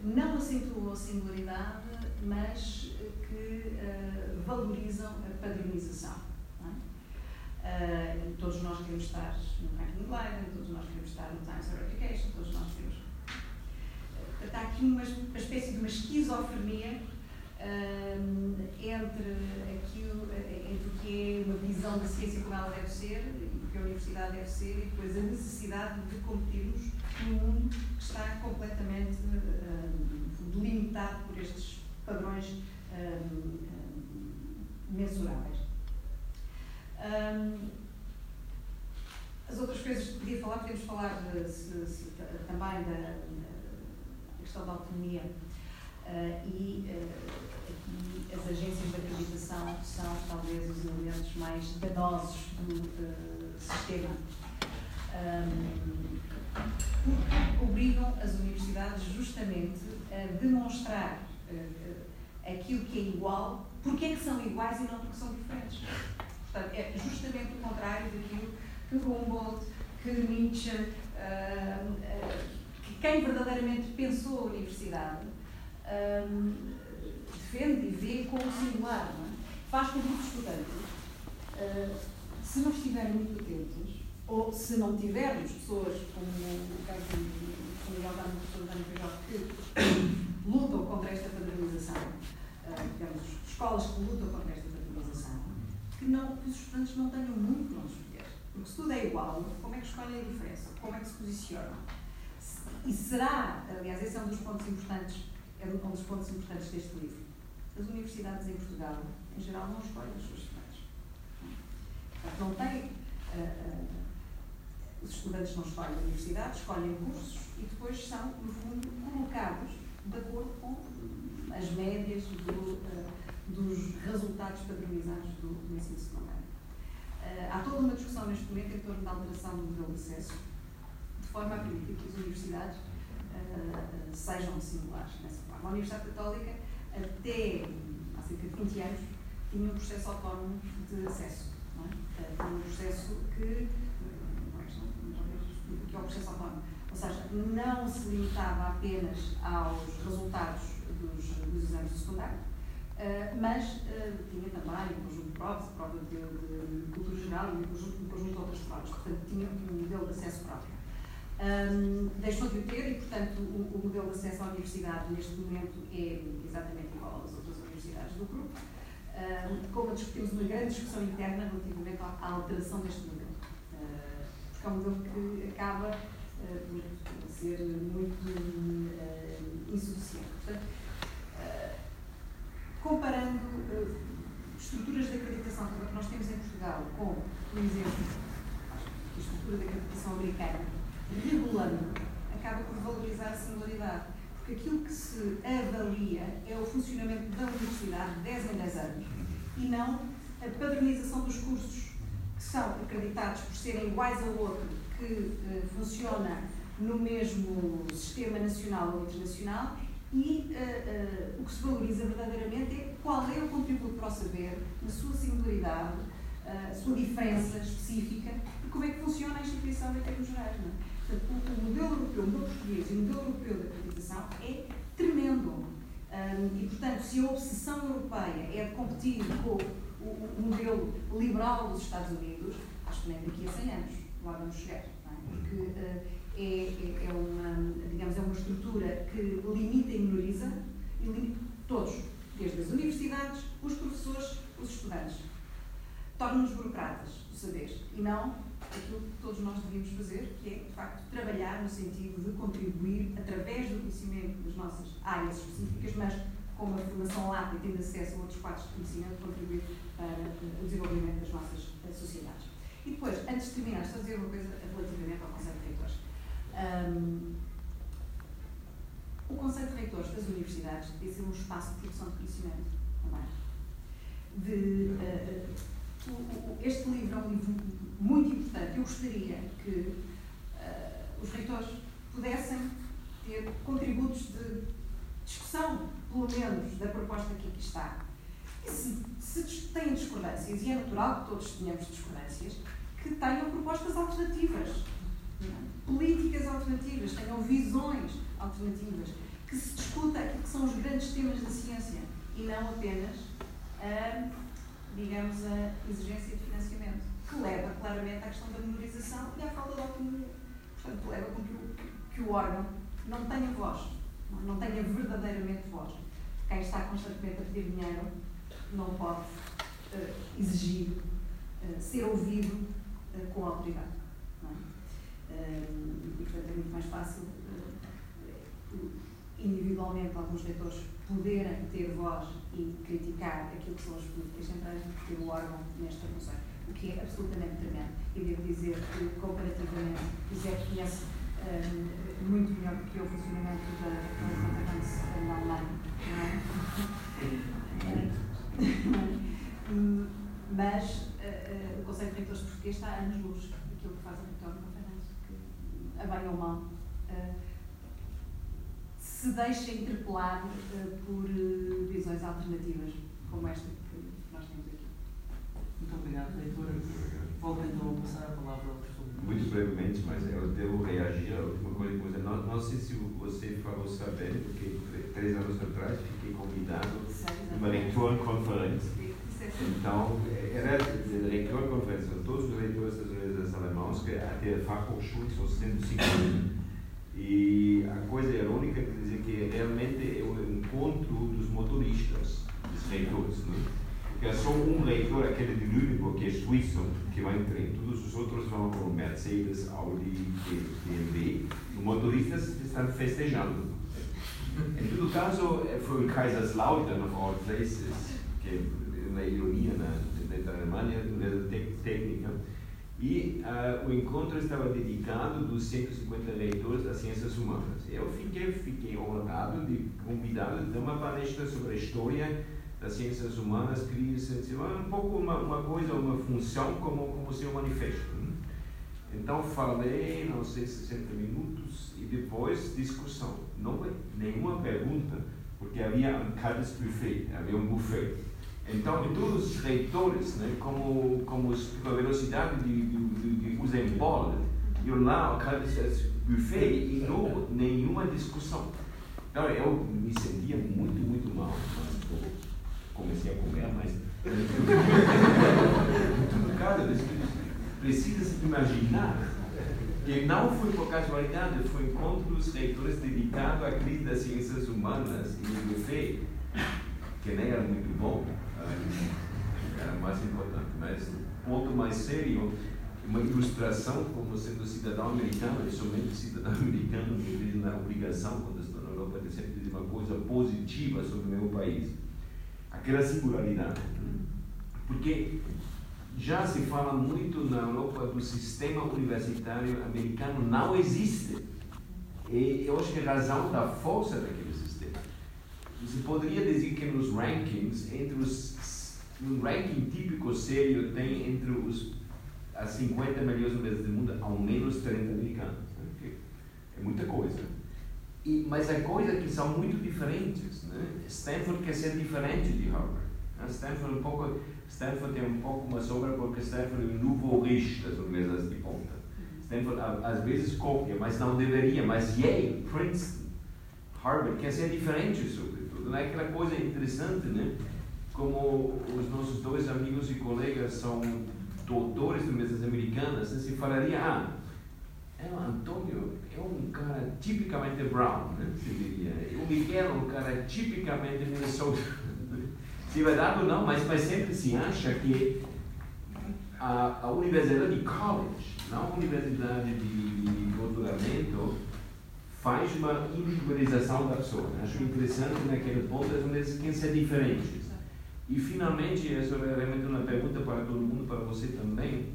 não acentuam a singularidade mas que valorizam a padronização. Uh, todos nós queremos estar no ranking Leiden, todos nós queremos estar no Times Verification, todos nós queremos. Uh, está aqui uma, uma espécie de uma esquizofrenia entre, aquilo, entre o que é uma visão da ciência como ela deve ser e o que a universidade deve ser e depois a necessidade de competirmos num mundo que está completamente delimitado por estes padrões mensuráveis. Um, as outras coisas que podia falar, podemos falar de, se, se, também da, da, questão da autonomia uh, e aqui as agências de acreditação são talvez os elementos mais danosos do uh, sistema. Um, obrigam as universidades justamente a demonstrar aquilo que é igual, porque é que são iguais e não porque são diferentes. Portanto, é justamente o contrário daquilo que Humboldt, que Nietzsche, uh, uh, que quem verdadeiramente pensou a universidade uh, defende e vê como singular. É? Faz com que os estudantes, se não estiverem muito atentos, ou se não tivermos pessoas como o caso do Miguel Dano, professor Dano que lutam contra esta padronização, digamos, escolas que lutam contra esta que, não, que os estudantes não tenham muito para onde escolher. Porque se tudo é igual, como é que escolhem a diferença? Como é que se posicionam? E será, aliás, esse é um dos pontos importantes, é um dos pontos importantes deste livro. As universidades em Portugal, em geral, não escolhem os seus estudantes. Portanto, não têm. Uh, uh, os estudantes não escolhem a universidade, escolhem cursos e depois são, no fundo, colocados de acordo com as médias do, uh, dos resultados padronizados do, do ensino secundário. Uh, há toda uma discussão neste momento em torno da alteração do modelo de acesso, de forma a permitir que as universidades uh, sejam similares nessa forma. A Universidade Católica, até há cerca de 20 anos, tinha um processo autónomo de acesso. Não é? tinha um processo que. Não é questão, que é o processo autónomo. Ou seja, não se limitava apenas aos resultados dos, dos exames do secundário, uh, mas uh, tinha também um conjunto de provas, prova de, de, cultura geral e um conjunto, um conjunto de outras provas. Portanto, tinha um modelo de acesso próprio. Um, deixou de o ter e, portanto, o, o, modelo de acesso à universidade neste momento é exatamente igual às outras universidades do grupo. Um, como discutimos uma grande discussão interna relativamente à, à alteração deste modelo. Uh, porque é um modelo que acaba por ser muito insuficiente. Portanto, comparando estruturas de acreditação como a que nós temos em Portugal com, por exemplo, a estrutura de acreditação americana, regulando, acaba por valorizar a singularidade. Porque aquilo que se avalia é o funcionamento da universidade de 10 em 10 anos e não a padronização dos cursos que são acreditados por serem iguais ao outro, que uh, funciona no mesmo sistema nacional ou internacional e uh, uh, o que se valoriza verdadeiramente é qual é o contributo para o saber, na sua singularidade, a sua diferença específica e como é que funciona a instituição em termos gerais. Portanto, o, modelo europeu, o modelo português e o modelo europeu da acreditação é tremendo. E, portanto, se a obsessão europeia é de competir com o, modelo liberal dos Estados Unidos, acho que nem daqui a 100 anos lá vamos chegar. É? Porque uh, é, é, é, uma, digamos, é uma estrutura que limita e minoriza e limita todos, desde as universidades, os professores, os estudantes. Torna-nos burocratas do saber e não aquilo que todos nós devíamos fazer, que é, de facto, trabalhar no sentido de contribuir, através do conhecimento das nossas áreas específicas, mas com uma formação lata e tendo acesso a outros quadros de conhecimento, contribuir para o desenvolvimento das nossas sociedades. E depois, antes de terminar, estou a dizer uma coisa relativamente ao Conselho de Reitores. Um, o Conselho de Reitores das Universidades deve ser um espaço de produção de conhecimento também. De, uh, este livro é um livro muito importante. Eu gostaria que uh, os reitores pudessem ter contributos de discussão, pelo menos, da proposta que aqui está. E se, se têm discordâncias, e é natural que todos tenhamos discordâncias, que tenham propostas alternativas, é? políticas alternativas, tenham visões alternativas, que se discuta aquilo que são os grandes temas da ciência e não apenas a, digamos, a exigência de financiamento que leva claramente à questão da memorização e à falta de autonomia. Portanto, leva com que o, que o órgão não tenha voz, não tenha verdadeiramente voz. Quem está constantemente a pedir dinheiro não pode uh, exigir uh, ser ouvido uh, com autoridade. É? e, portanto, é muito mais fácil individualmente alguns leitores poderem ter voz e criticar aquilo que são as políticas centrais que ter o órgão nesta função o que é absolutamente tremendo. E devo dizer que, comparativamente, o Zé conhece um, muito melhor do que eu o funcionamento da Conference na Alemanha, não é? Mas uh, o Conselho de Reitores Português está a anos-luz daquilo que faz a Vitória Conference, que, a bem ou mal, uh, se deixa interpelar por visões alternativas como esta muito obrigado, leitor. Volto então a passar a palavra ao professor. Muito brevemente, mas eu devo reagir à última coisa que. Não, não sei se você falou sabendo, porque três anos atrás fiquei convidado numa leitura-conferência. Então, era leitura-conferência, todos os leitores das universidades alemãs, que até a Fachhochschule são 150 e a coisa irônica quer dizer que realmente é o encontro dos motoristas, dos leitores. Né? que é só um leitor, aquele de Lüneburg, que é suíço, que vai em trem. Todos os outros vão com Mercedes, Audi, BMW. Os motoristas estão festejando. Em todo caso, foi em Kaiserslautern, of all places, que é uma ironia na, na Alemanha, na técnica. E uh, o encontro estava dedicado dos 150 leitores das ciências humanas. Eu fiquei, fiquei honrado de convidado de dar uma palestra sobre a história das ciências humanas cria-se um pouco uma, uma coisa, uma função como, como seu manifesto. Né? Então falei, não sei, 60 minutos e depois discussão. Não nenhuma pergunta, porque havia um buffet, havia um buffet. Então, de todos os reitores, né, como, como a velocidade de, de, de, de Usain Bolt, eu lá, o cadis buffet e não nenhuma discussão. Então, eu me sentia muito, muito mal, mas comecei a comer, mas. <laughs> muito caro, precisa se imaginar que não foi por casualidade, foi encontro dos reitores dedicado à crise das ciências humanas e o buffet, que nem era muito bom, era mais importante, mas ponto mais sério uma ilustração como sendo cidadão americano, e somente cidadão <laughs> americano que tem na obrigação, quando estou na Europa, de sempre dizer uma coisa positiva sobre o meu país. Aquela singularidade. Porque já se fala muito na Europa do sistema universitário americano não existe. E eu acho que a razão da força daquele sistema. Você poderia dizer que nos rankings, entre os um ranking típico sério tem entre os as 50 melhores universidades do mundo, ao menos 30 americanos. Né? É muita coisa. E, mas há coisas que são muito diferentes. Né? Stanford quer ser diferente de Harvard. Né? Stanford, um pouco, Stanford tem um pouco uma sombra porque Stanford é o novo rich das universidades de ponta. Stanford às vezes copia, mas não deveria. Mas Yale, Princeton, Harvard quer ser diferente sobretudo. Não é aquela coisa interessante, né? Como os nossos dois amigos e colegas são doutores de mesas americanas, se falaria, ah, é, o Antônio é um cara tipicamente brown, né? se diria. O Miguel é um cara tipicamente Minnesota. <laughs> se vai dar ou não, mas, mas sempre se acha que a, a universidade de college, não a universidade de, de doutoramento, faz uma individualização da pessoa. Acho interessante naquele ponto as universidades querem ser diferentes. E finalmente, essa é realmente uma pergunta para todo mundo, para você também.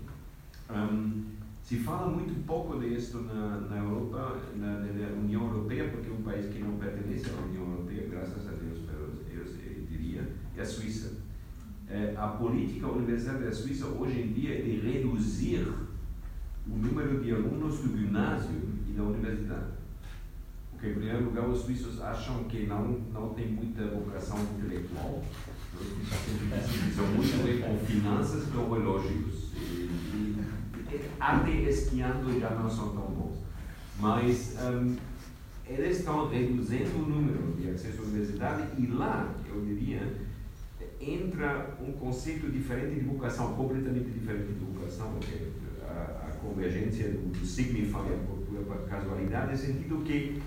Um, se fala muito pouco disso na, na Europa, na, na, União Europeia, porque é um país que não pertence à União Europeia, graças a Deus, eu, eu diria, é a Suíça. É, a política universitária da Suíça hoje em dia é de reduzir o número de alunos do ginásio e da universidade. Porque, em primeiro lugar, os suíços acham que não, não tem muita vocação intelectual são muito bem com finanças tecnológicas. E, até esquiando já não são tão bons. Mas um, eles estão reduzindo o número de acesso à universidade e lá, eu diria, entra um conceito diferente de educação, completamente diferente de que é a, a convergência do, do por casualidade, no sentido que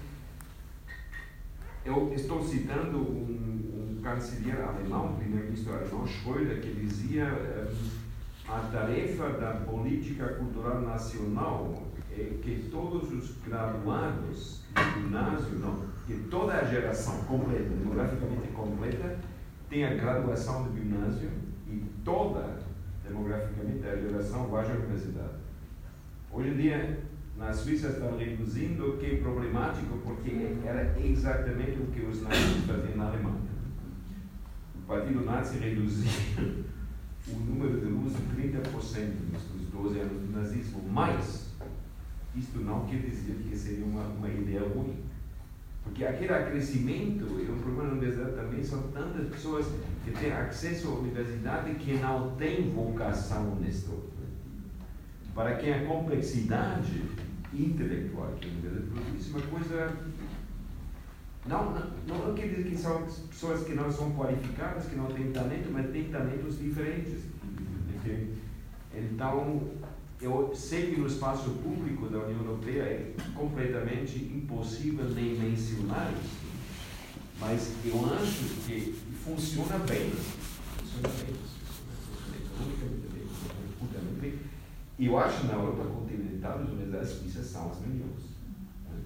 eu estou citando um, um canceler alemão, primeiro-ministro alemão, Schröder, que dizia eh, a tarefa da política cultural nacional é que todos os graduados do ginásio, não, que toda a geração completa, demograficamente completa, tenha graduação do ginásio e toda, demograficamente, a geração vá à universidade. Hoje em dia, na Suíça estão reduzindo, que é problemático porque era exatamente o que os nazis faziam na Alemanha. O partido nazi reduzia o número de alunos em 30% nos 12 anos do nazismo, mas isto não quer dizer que seria uma, uma ideia ruim. Porque aquele crescimento e o problema na universidade também são tantas pessoas que têm acesso à universidade que não têm vocação nisto. Para quem a complexidade intelectual que universidade produz, uma coisa. Não, não, não quer dizer que são pessoas que não são qualificadas, que não têm talento, mas têm talentos diferentes. Então, eu sei que no espaço público da União Europeia é completamente impossível nem mencionar isso, mas eu acho que funciona bem. Funciona bem. Funciona bem. E eu acho na Europa continental as universidades suíças são as melhores.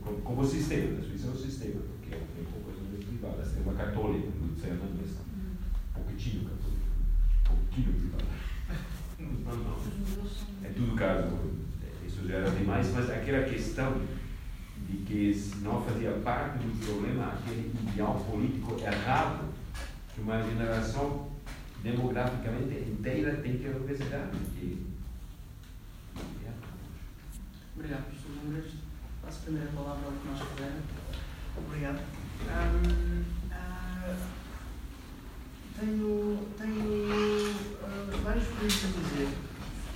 Como, como sistema, a Suíça é um sistema, porque tem poucas universidades privadas. Tem uma católica, Luciana mesmo. Pouquinho católica. Pouquinho privada. Não, não. É tudo caso. Isso já era demais, mas aquela questão de que não fazia parte do problema aquele ideal político errado que uma geração demograficamente inteira tem que obesidade. Que... Obrigado, professor Lumbres. Passo a primeira palavra ao nós puder. Obrigado. Um, uh, tenho tenho uh, várias coisas a dizer.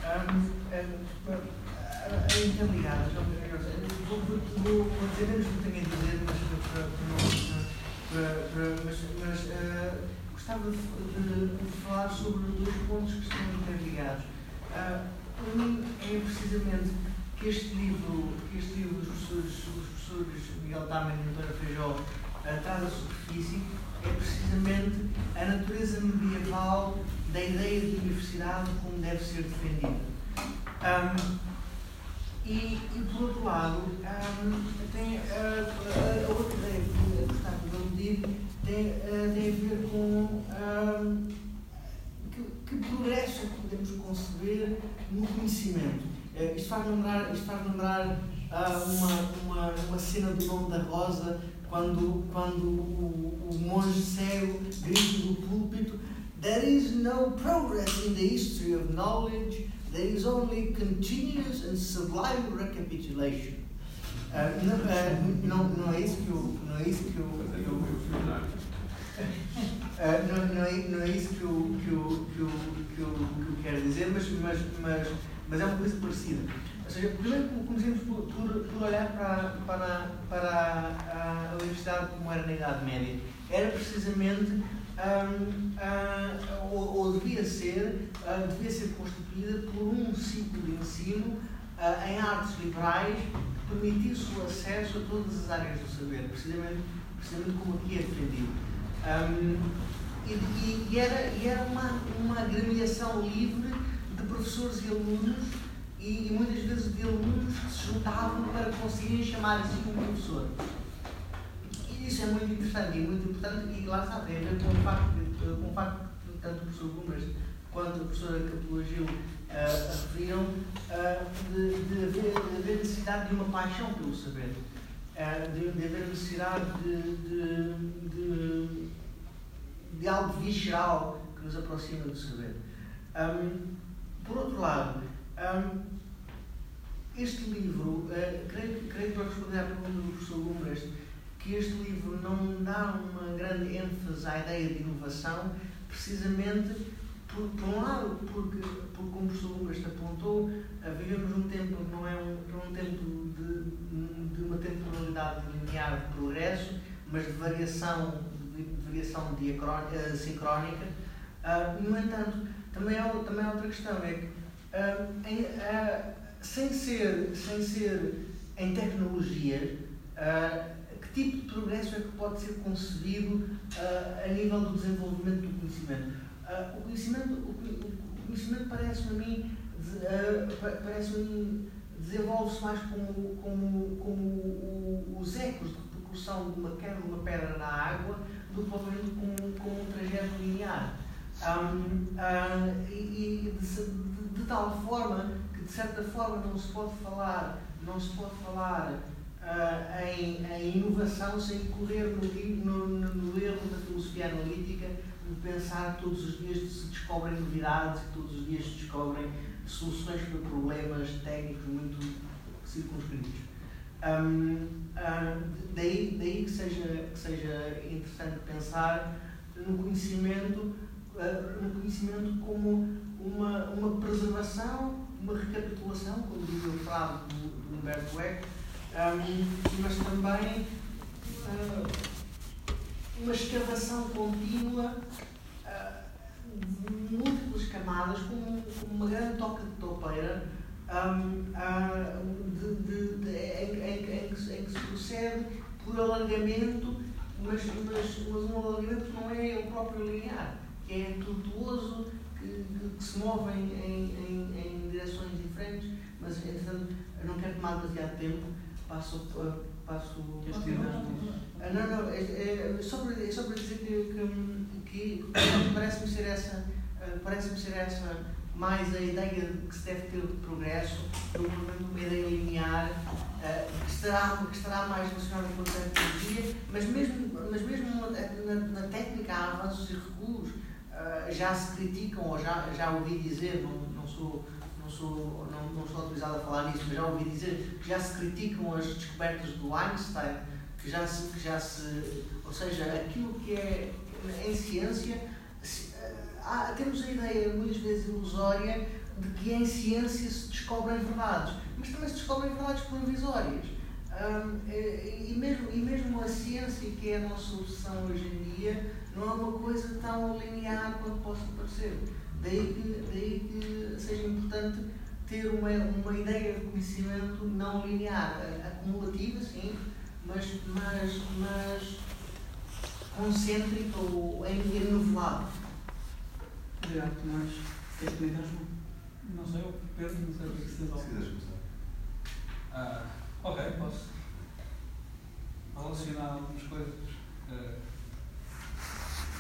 Um, uh, interligadas. Vou, vou, vou dizer menos do que tenho a dizer, mas, para, para, para, mas, mas uh, gostava de, de, falar sobre dois pontos que estão interligados. Uh, um é precisamente este livro, este livro dos professores, dos professores Miguel Taman e António Feijó uh, traz à superfície é precisamente a natureza medieval da ideia de universidade como deve ser defendida. Um, e, e, por outro lado, um, tem uh, a outra ideia que gostava de aludir tem, uh, tem a ver com um, que, que, progresso é podemos conceber no conhecimento. Uh, isto faz lembrar, isto faz lembrar uh, uma, uma, uma cena do nome da Rosa, quando, quando o, o monge cego grita do púlpito: There is no progress in the history of knowledge, there is only continuous and sublime recapitulation. Uh, não, uh, não, não, é isso que eu. Não é isso que eu, que eu, uh, <laughs> não, não, é, não é isso que eu, que eu, que eu, que eu, que eu quero dizer, mas, mas, mas, mas é uma coisa parecida. Ou seja, primeiro comecemos por, por, por olhar para, para, para a universidade como era na Idade Média. Era precisamente, um, uh, ou, ou, devia ser, uh, devia ser constituída por um ciclo de ensino uh, em artes liberais que permitisse o acesso a todas as áreas do saber, precisamente, precisamente como aqui é defendido. Um, e, e, e, era, e era uma, uma livre professores e alunos e, e, muitas vezes de alunos que se juntavam para conseguirem chamar assim um professor. E isso é muito interessante e muito importante, e lá está, a ver com o facto, com o facto que tanto o professor Gomes quanto a professora Capula Gil uh, referiram uh, de, de, haver, de haver necessidade de uma paixão pelo saber, uh, de, de haver necessidade de, de, de, de algo visceral que nos aproxima do saber. Um, por outro lado, um, este livro, uh, creio, creio que para responder à pergunta do professor Lumbres, que este livro não dá uma grande ênfase à ideia de inovação, precisamente por, por um lado, porque, porque como o professor Lumbres apontou, uh, vivemos num tempo que não é um, é um tempo de, de uma temporalidade linear de progresso, mas de variação, de, variação diacrónica, uh, sincrónica. Uh, no entanto, também há, também há outra questão, é que uh, em, uh, sem, ser, sem ser em tecnologias, uh, que tipo de progresso é que pode ser concebido a nível do desenvolvimento do conhecimento? o conhecimento, o, conhecimento parece-me a mim, parece desenvolve-se mais como, como, como os ecos de percussão de uma queda de uma pedra na água do que propriamente como, como um trajeto linear. Um, e, e de, de tal forma que, de certa forma, não se pode falar, não se pode falar uh, em, em, inovação sem correr no, no, no, erro da filosofia analítica de pensar que todos os dias se descobrem novidades, que todos os dias se descobrem soluções para problemas técnicos muito circunscritos. Um, daí, daí que, seja, que seja interessante pensar no conhecimento, uh, no conhecimento como uma, uma preservação, uma recapitulação, como diz o frase do, do Humberto Eco, um, mas também uh, uma escavação contínua de múltiplas camadas, como, uma grande toca de topeira, um, de, em, que, em, que, se procede por alargamento, mas, mas, mas um alargamento que não é o próprio linear, é tortuoso, que, que se movem em, em, em, direções diferentes, mas entretanto não quero tomar demasiado tempo, passo. passo ah, não, não, é, é, só, para, só para dizer que, que, que parece-me ser essa, parece ser essa mais a ideia de que se deve ter progresso do que uma ideia linear uh, que, estará, que estará mais relacionada com a tecnologia, mas mesmo, mas mesmo na, na técnica há avanços e recuos. Uh, já se criticam, ou já, já ouvi dizer, não, não sou não sou, não, não sou autorizado a falar nisso, mas já ouvi dizer que já se criticam as descobertas do Einstein, que já se, que já se ou seja, aquilo que é em ciência, eh, há, temos a ideia muitas vezes ilusória de que em ciência se descobrem verdades, mas também se descobrem verdades provisórias. Um, e, mesmo, e mesmo a ciência, que é a nossa obsessão hoje em dia, não é uma coisa tão linear quanto possa parecer. Daí que, daí que seja importante ter uma, uma ideia de conhecimento não linear, acumulativa, sim, mas, mas, mas concêntrica ou enovelada. Obrigado, Tomás. Queres comentar, Não sei, eu Pedro, não sei o que é se Se quiseres começar. Ah, ok, posso relacionar algumas coisas.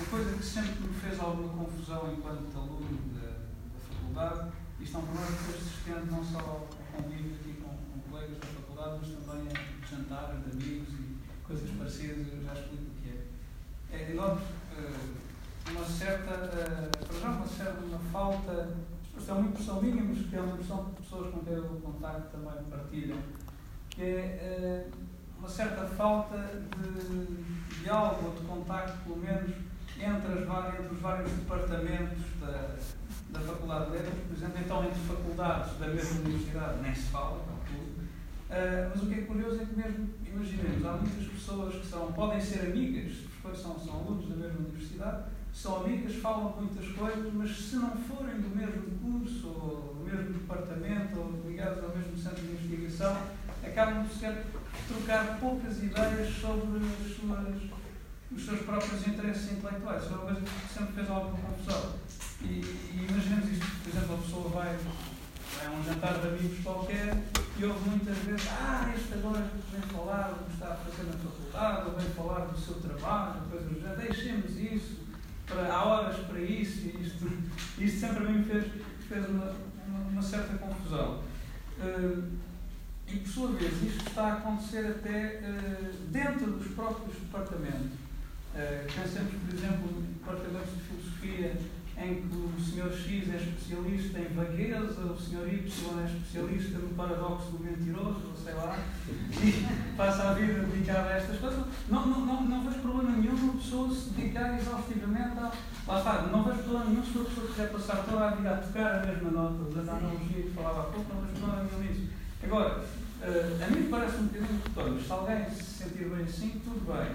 Uma coisa que sempre me fez alguma confusão enquanto aluno da, da faculdade, isto é um problema que depois se estende não só ao convívio aqui com, com, colegas da faculdade, mas também a jantar de amigos e coisas parecidas, eu já explico o que é. É, noto uh, uma certa, uh, para já uma certa uma falta, isto é uma impressão minha, mas que é uma impressão que pessoas com quem eu contacto também partilham, que é uh, uma certa falta de diálogo de contacto, pelo menos, entre, as, entre os vários departamentos da, da Faculdade de Letras, por exemplo, então entre faculdades da mesma universidade nem se fala, tudo. Uh, mas o que é curioso é que mesmo, imaginemos, há muitas pessoas que são, podem ser amigas, são, são alunos da mesma universidade, são amigas, falam muitas coisas, mas se não forem do mesmo curso, ou do mesmo departamento, ou ligados ao mesmo centro de investigação, acabam por ser trocar poucas ideias sobre as suas os seus próprios interesses intelectuais. Isso é uma coisa que sempre fez alguma confusão. E, e imaginemos isto, por exemplo, a pessoa vai, vai a um jantar de amigos qualquer e ouve muitas vezes, ah, este agora vem falar do que está a fazer na faculdade, ou vem falar do seu trabalho, coisas do género, deixemos isso, para, há horas para isso, e isto, <laughs> isto sempre a mim fez, fez uma, uma, uma certa confusão. Uh, e por sua vez, isto está a acontecer até uh, dentro dos próprios departamentos. Pensemos, por exemplo, em departamentos de filosofia em que o Sr. X é especialista em vagueza, o Sr. Y é especialista no paradoxo do mentiroso, ou sei lá, e <laughs> passa a vida dedicada a estas coisas. Não, não, não, não vejo problema nenhum uma pessoa se dedicar exaustivamente a. Lá está, não vejo problema nenhum se a pessoa quiser passar toda a vida a tocar a mesma nota, usando a analogia que falava há pouco, não vejo problema nenhum nisso. Agora, uh, a mim parece um bocadinho que se alguém se sentir bem assim, tudo bem.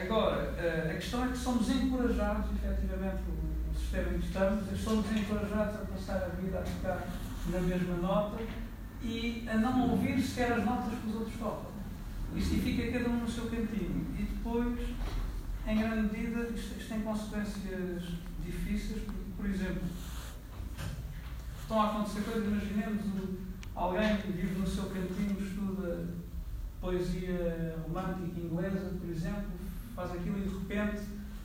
Agora, eh, a questão é que somos encorajados, efetivamente, o sistema em que estamos, somos encorajados a passar a vida a ficar na mesma nota e a não ouvir sequer as notas que os outros tocam. Isto fica cada um no seu cantinho. E depois, em grande medida, isto, isto tem consequências difíceis, porque, por exemplo, estão a acontecer coisas, imaginemos alguém que vive no seu cantinho, estuda poesia romântica inglesa, por exemplo, faz aquilo e de repente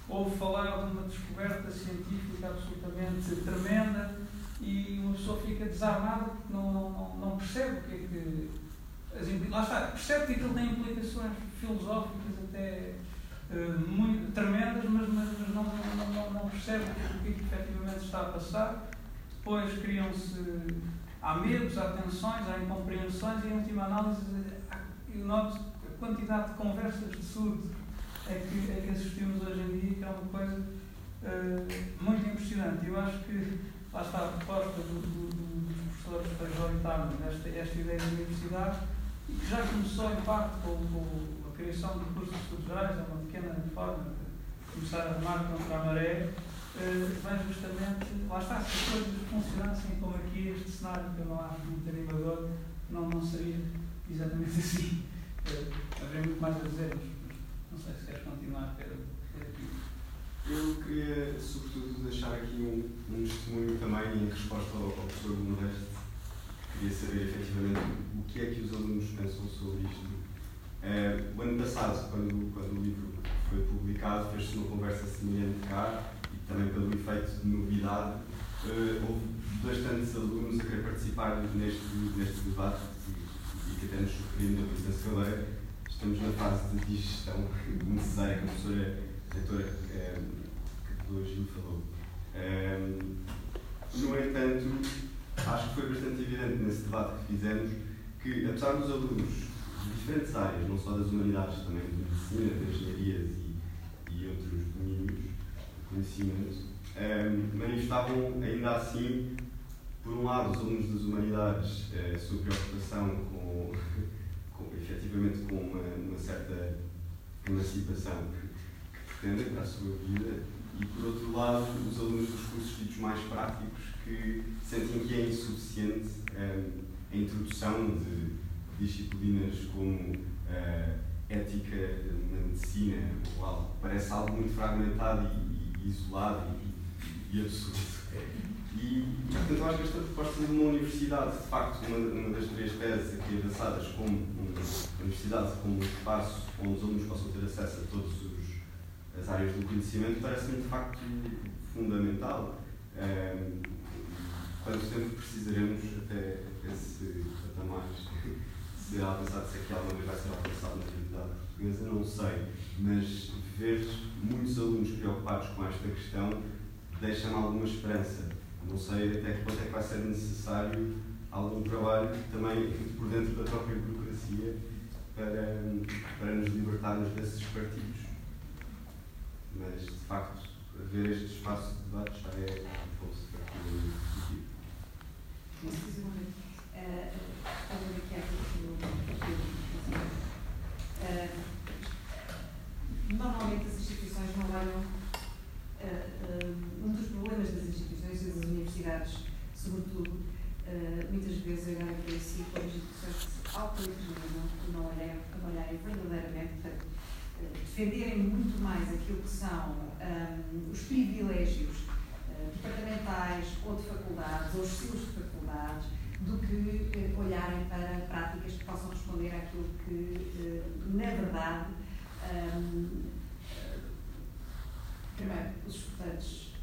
ouve falar de uma descoberta científica absolutamente tremenda e uma pessoa fica desarmada porque não, não, não percebe o que é que. As, lá está, percebe que aquilo tem implicações filosóficas até uh, muito tremendas, mas, mas, não, não, não, percebe o que é que efetivamente está a passar. Depois criam-se. Há medos, há tensões, há incompreensões e, em última análise, eu noto a quantidade de conversas de surdo é que, é que assistimos hoje em dia, que é uma coisa uh, muito impressionante. Eu acho que lá está a proposta do, do, do, dos professores majoritários esta, esta ideia da universidade, e que já começou em parte com, com a criação de estudos gerais, é uma pequena forma de começar a remar contra a maré, uh, mas justamente, lá está, se as coisas funcionassem como aqui, este cenário que eu não acho muito animador, não, não seria exatamente <laughs> assim. Uh, haveria muito mais a dizer, sei se queres continuar, Pedro. Eu queria, sobretudo, deixar aqui um, um testemunho também em resposta ao, ao professor Modesto. Queria saber, efetivamente, o que é que os alunos pensam sobre isto. É, o ano passado, quando, quando o livro foi publicado, fez-se uma conversa semelhante cá e também pelo efeito de novidade, uh, houve bastantes alunos a querer participar neste, neste debate e, e que até nos surpreende na presença cadeira. Estamos na fase de digestão necessária que a professora eh, que hoje me falou. Eh, no entanto, acho que foi bastante evidente nesse debate que fizemos que, apesar dos alunos de diferentes áreas, não só das humanidades, também de medicina, de engenharias e, e outros domínios de conhecimento, um, manifestavam ainda assim, por um lado, os alunos das humanidades, a sua preocupação com efetivamente, com uma, uma certa emancipação que, que pretendem para a sua vida, e por outro lado, os alunos dos cursos ditos mais práticos que sentem que é insuficiente um, a introdução de disciplinas como uh, ética na medicina, ou algo, parece algo muito fragmentado e, e isolado e, e absurdo. E, portanto, eu acho que esta proposta de uma universidade, de facto, uma, uma das três teses aqui avançadas, como uma universidade como um espaço onde os alunos possam ter acesso a todas as áreas do conhecimento, parece-me de facto fundamental. Quanto tempo precisaremos até esse patamar ser alcançado, se aqui alguma vez vai ser alcançado na realidade portuguesa, não sei, mas ver muitos alunos preocupados com esta questão deixa-me alguma esperança. Não sei até que ponto é que vai ser necessário algum trabalho também por dentro da própria burocracia para, para nos libertarmos desses partidos. Mas, de facto, haver este espaço de debate já é de partida positivo. Estava aqui Normalmente as instituições não olham. Um dos problemas das instituições e das universidades, sobretudo, muitas vezes olharem para si como instituições se autodeterminam, não olharem, não olharem verdadeiramente, portanto, defenderem muito mais aquilo que são um, os privilégios uh, departamentais ou de faculdades, ou os estilos de faculdades, do que olharem para práticas que possam responder àquilo que, na verdade, um, primeiro, os estudantes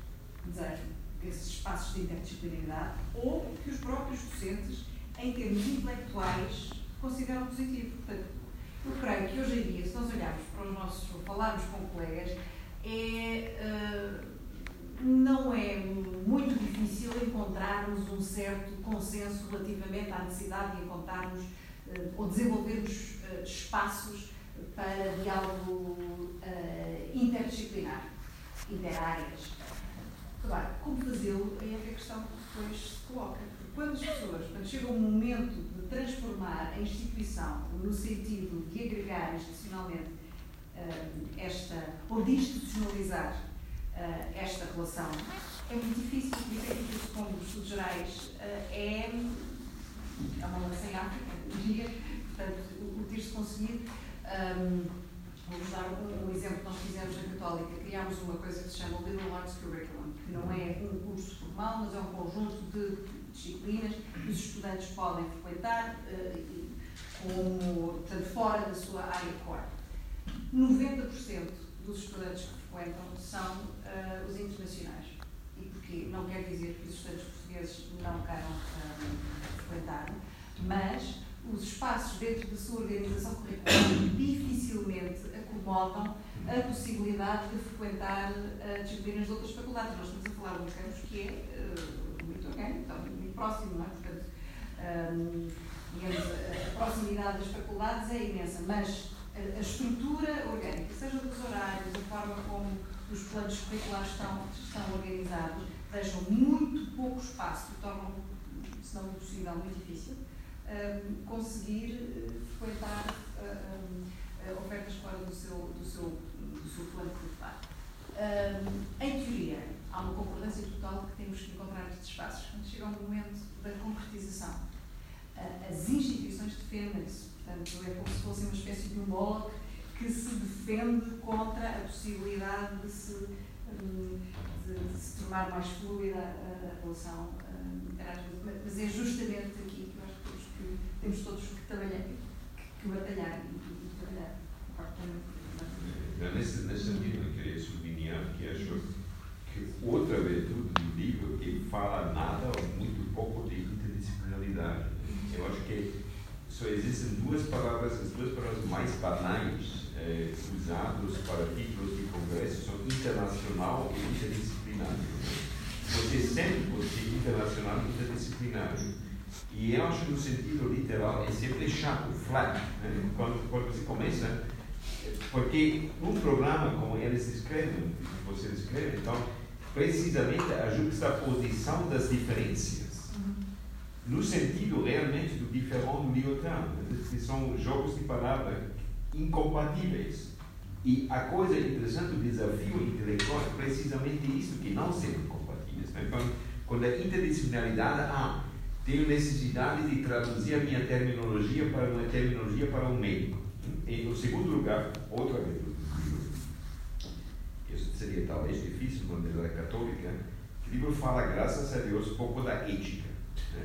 desejam esses espaços de interdisciplinaridade ou que os próprios docentes, em termos intelectuais, consideram positivo. Portanto, eu creio que hoje em dia, se nós olharmos para os nossos, falarmos com colegas, é, uh, não é muito difícil encontrarmos um certo consenso relativamente à necessidade de encontrarmos uh, ou desenvolvermos uh, espaços para diálogo interdisciplinar, interáreas. Agora, como fazê-lo é a questão que depois se coloca. Quando as pessoas, quando chega o momento de transformar a instituição no sentido de agregar institucionalmente uh, esta, ou de institucionalizar uh, esta relação, é muito difícil, por isso é que isso, como os estudos gerais, uh, é, é uma lança em África, diria, portanto, o, o ter-se conseguido. Um, Vou-vos dar um, um, exemplo que nós fizemos na Católica. Criámos uma coisa que se chama o Liberal Arts Curriculum, que não é um curso formal, mas é um conjunto de disciplinas que os estudantes podem frequentar uh, como, portanto, fora da sua área core. 90% dos estudantes que frequentam são uh, os internacionais. E porquê? Não quer dizer que os estudantes portugueses não queiram uh, frequentar, mas os espaços dentro da sua organização curricular dificilmente acomodam a possibilidade de frequentar uh, disciplinas de outras faculdades. Nós estamos a falar de um campus que é uh, muito orgânico, então, muito próximo, não é? Portanto, um, digamos, a proximidade das faculdades é imensa, mas a, a, estrutura orgânica, seja dos horários, a forma como os planos curriculares estão, estão organizados, deixam muito pouco espaço tornam, se não impossível, muito difícil um, conseguir uh, frequentar uh, um, ofertas fora do seu, do seu, do plano. Um, em teoria, há uma concordância total que temos que encontrar estes espaços. Quando chega o momento da concretização, uh, as instituições defendem-se. Portanto, é como se fosse uma espécie de Moloch que se defende contra a possibilidade de se, um, de, de se tornar mais fluida a, a relação um, Mas é justamente aqui temos todos que trabalhar, que, que batalhar e, e trabalhar. Não, nesse, nesse sentido, eu queria sublinhar que acho que outra virtude do livro que fala nada ou muito que só existem duas palavras, as duas palavras mais banais eh, usadas para títulos de congresso são internacional e interdisciplinário. Você sempre pode internacional e interdisciplinário. E eu acho que no sentido literal é sempre chato, flat. Né? Quando, quando você começa, porque um programa como eles escrevem, você escreve, então, precisamente a juxtaposição das diferenças no sentido realmente do diferente Lyotard, que são jogos de palavras incompatíveis. E a coisa interessante do desafio intelectual é precisamente isso, que não são incompatíveis. Né? Quando, quando a interdisciplinaridade, ah, tenho necessidade de traduzir a minha terminologia para uma terminologia para um médico. E, no segundo lugar, outra vez, isso seria talvez difícil numa universidade católica, o livro fala, graças a Deus, pouco da ética.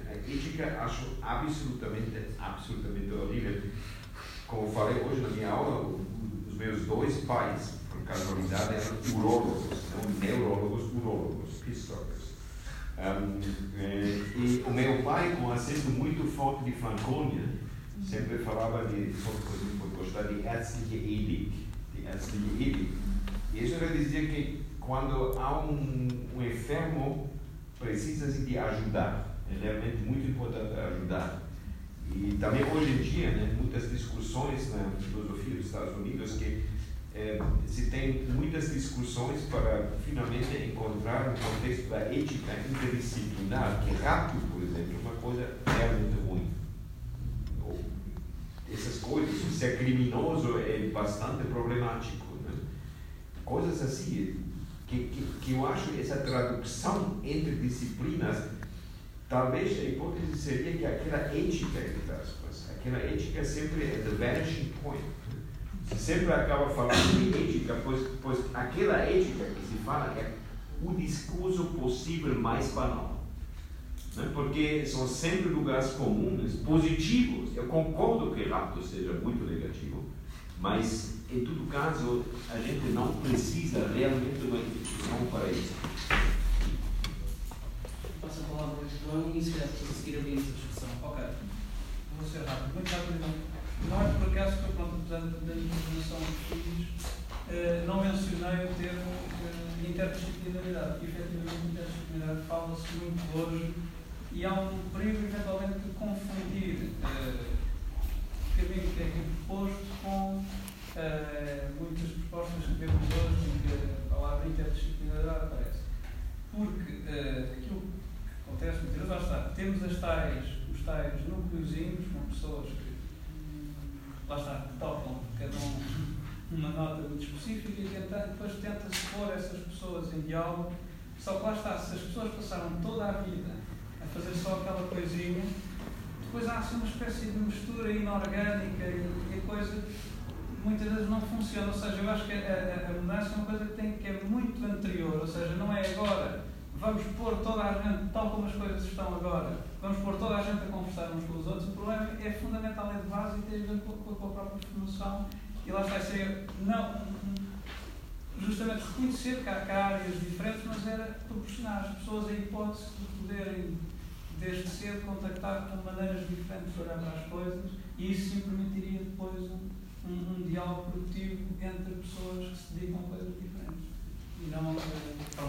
A ética acho absolutamente, absolutamente horrível. Como falei hoje na minha aula, os meus dois pais, por casualidade, eram urólogos, não neurólogos, urólogos, psicólogos. Um, e o meu pai, com acento muito forte de Franconia, sempre falava de, gostar de ärztliche Ethik, de ärztliche Ethik. E isso quer dizer que quando há um, um enfermo, precisa-se de ajudar é realmente muito importante ajudar. E também hoje em dia, né, muitas discussões na filosofia dos Estados Unidos que é, se tem muitas discussões para finalmente encontrar um contexto da ética interdisciplinar, que rápido, por exemplo, é uma coisa realmente ruim. Ou, essas coisas, ser criminoso é bastante problemático. Né? Coisas assim, que, que, que eu acho essa tradução entre disciplinas Talvez a hipótese seria que aquela ética, entre aspas, aquela ética sempre é the vanishing point. Se sempre acaba falando de ética, pois, pois aquela ética que se fala é o discurso possível mais banal. Né? Porque são sempre lugares comuns, positivos. Eu concordo que rapto seja muito negativo, mas em todo caso a gente não precisa realmente de uma instituição para isso passo a palavra ao João e se calhar seguir a discussão. Ok. Vou ser rápido, muito rápido. Não é por acaso que eu, pronto, apesar da informação que fiz, uh, não mencionei o termo uh, interdisciplinaridade, porque efetivamente interdisciplinaridade fala-se muito hoje e há um perigo eventualmente de confundir o caminho que é proposto com uh, muitas propostas que vemos hoje em que a palavra interdisciplinaridade aparece. Porque uh, aquilo acontece muitas vezes, lá está, temos as tais, os tais núcleozinhos com pessoas que, lá está, tocam cada um uma nota muito específica e depois tenta-se pôr essas pessoas em diálogo. Só que lá está, se as pessoas passaram toda a vida fazer só aquela coisinha, depois há assim uma espécie de mistura inorgânica e, e coisa muitas vezes não funciona. Ou seja, eu acho que a, a, mudança é uma coisa que, tem, que é muito anterior, ou seja, não é agora vamos pôr toda a gente, tal como as coisas estão agora, vamos pôr toda a gente a conversar uns com os outros, o problema é fundamentalmente básico e tem a ver com, com, com a própria formação. E lá vai ser, não, justamente reconhecer que há, que há, áreas diferentes, mas era proporcionar às pessoas a hipótese de poderem, desde cedo, contactar com maneiras diferentes de olhar para as coisas e isso sim permitiria depois um, um, um diálogo produtivo entre pessoas que se dedicam a coisas diferentes. E não a.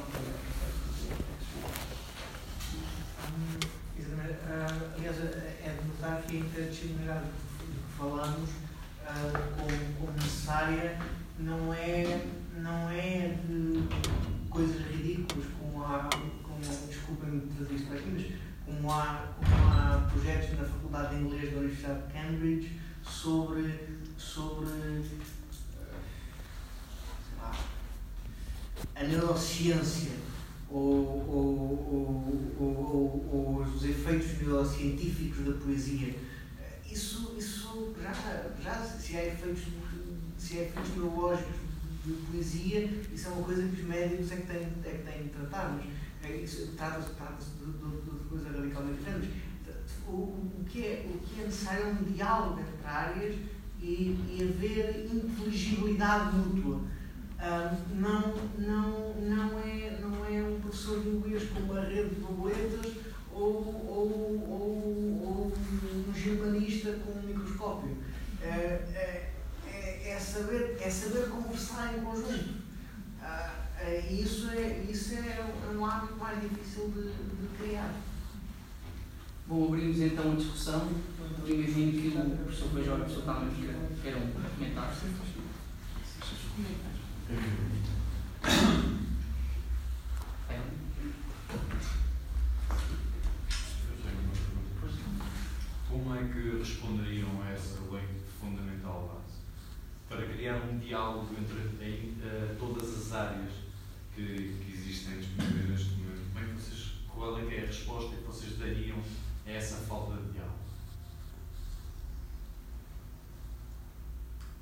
Uh, aliás, é de notar que a interdisciplinaridade de que falamos uh, como, como, necessária não é, não é de coisas ridículas, como há, como, desculpem-me trazer isto aqui, mas como há, como há projetos na Faculdade de Inglês da Universidade de Cambridge sobre, sobre lá, a neurociência ou, ou, ou, ou, os efeitos neurocientíficos da poesia. Isso, isso já, já se há efeitos, se há efeitos neurológicos de poesia, isso é uma coisa que os médicos é que têm, é que têm de tratar, mas tratadas, tratadas de coisas radicalmente diferentes. O, o, que é, o que é necessário é um diálogo entre áreas e, e haver inteligibilidade mútua. Ah, não, não, não, é, não é um professor de inglês com uma rede de borboletas ou, ou, ou, ou um germanista com um microscópio. Ah, é, é, é, saber, é saber conversar em conjunto. Uh, eh, isso é, isso é, é um hábito mais difícil de, de criar. Bom, abrimos então a discussão. Eu imagino que o professor Bajor e o professor Talmud queiram comentar. É. Como é que responderiam a essa lei fundamental base? Para criar um diálogo entre eh, todas as áreas que, que existem disponíveis neste momento, como é que vocês, qual é que é a resposta que vocês dariam a essa falta de diálogo?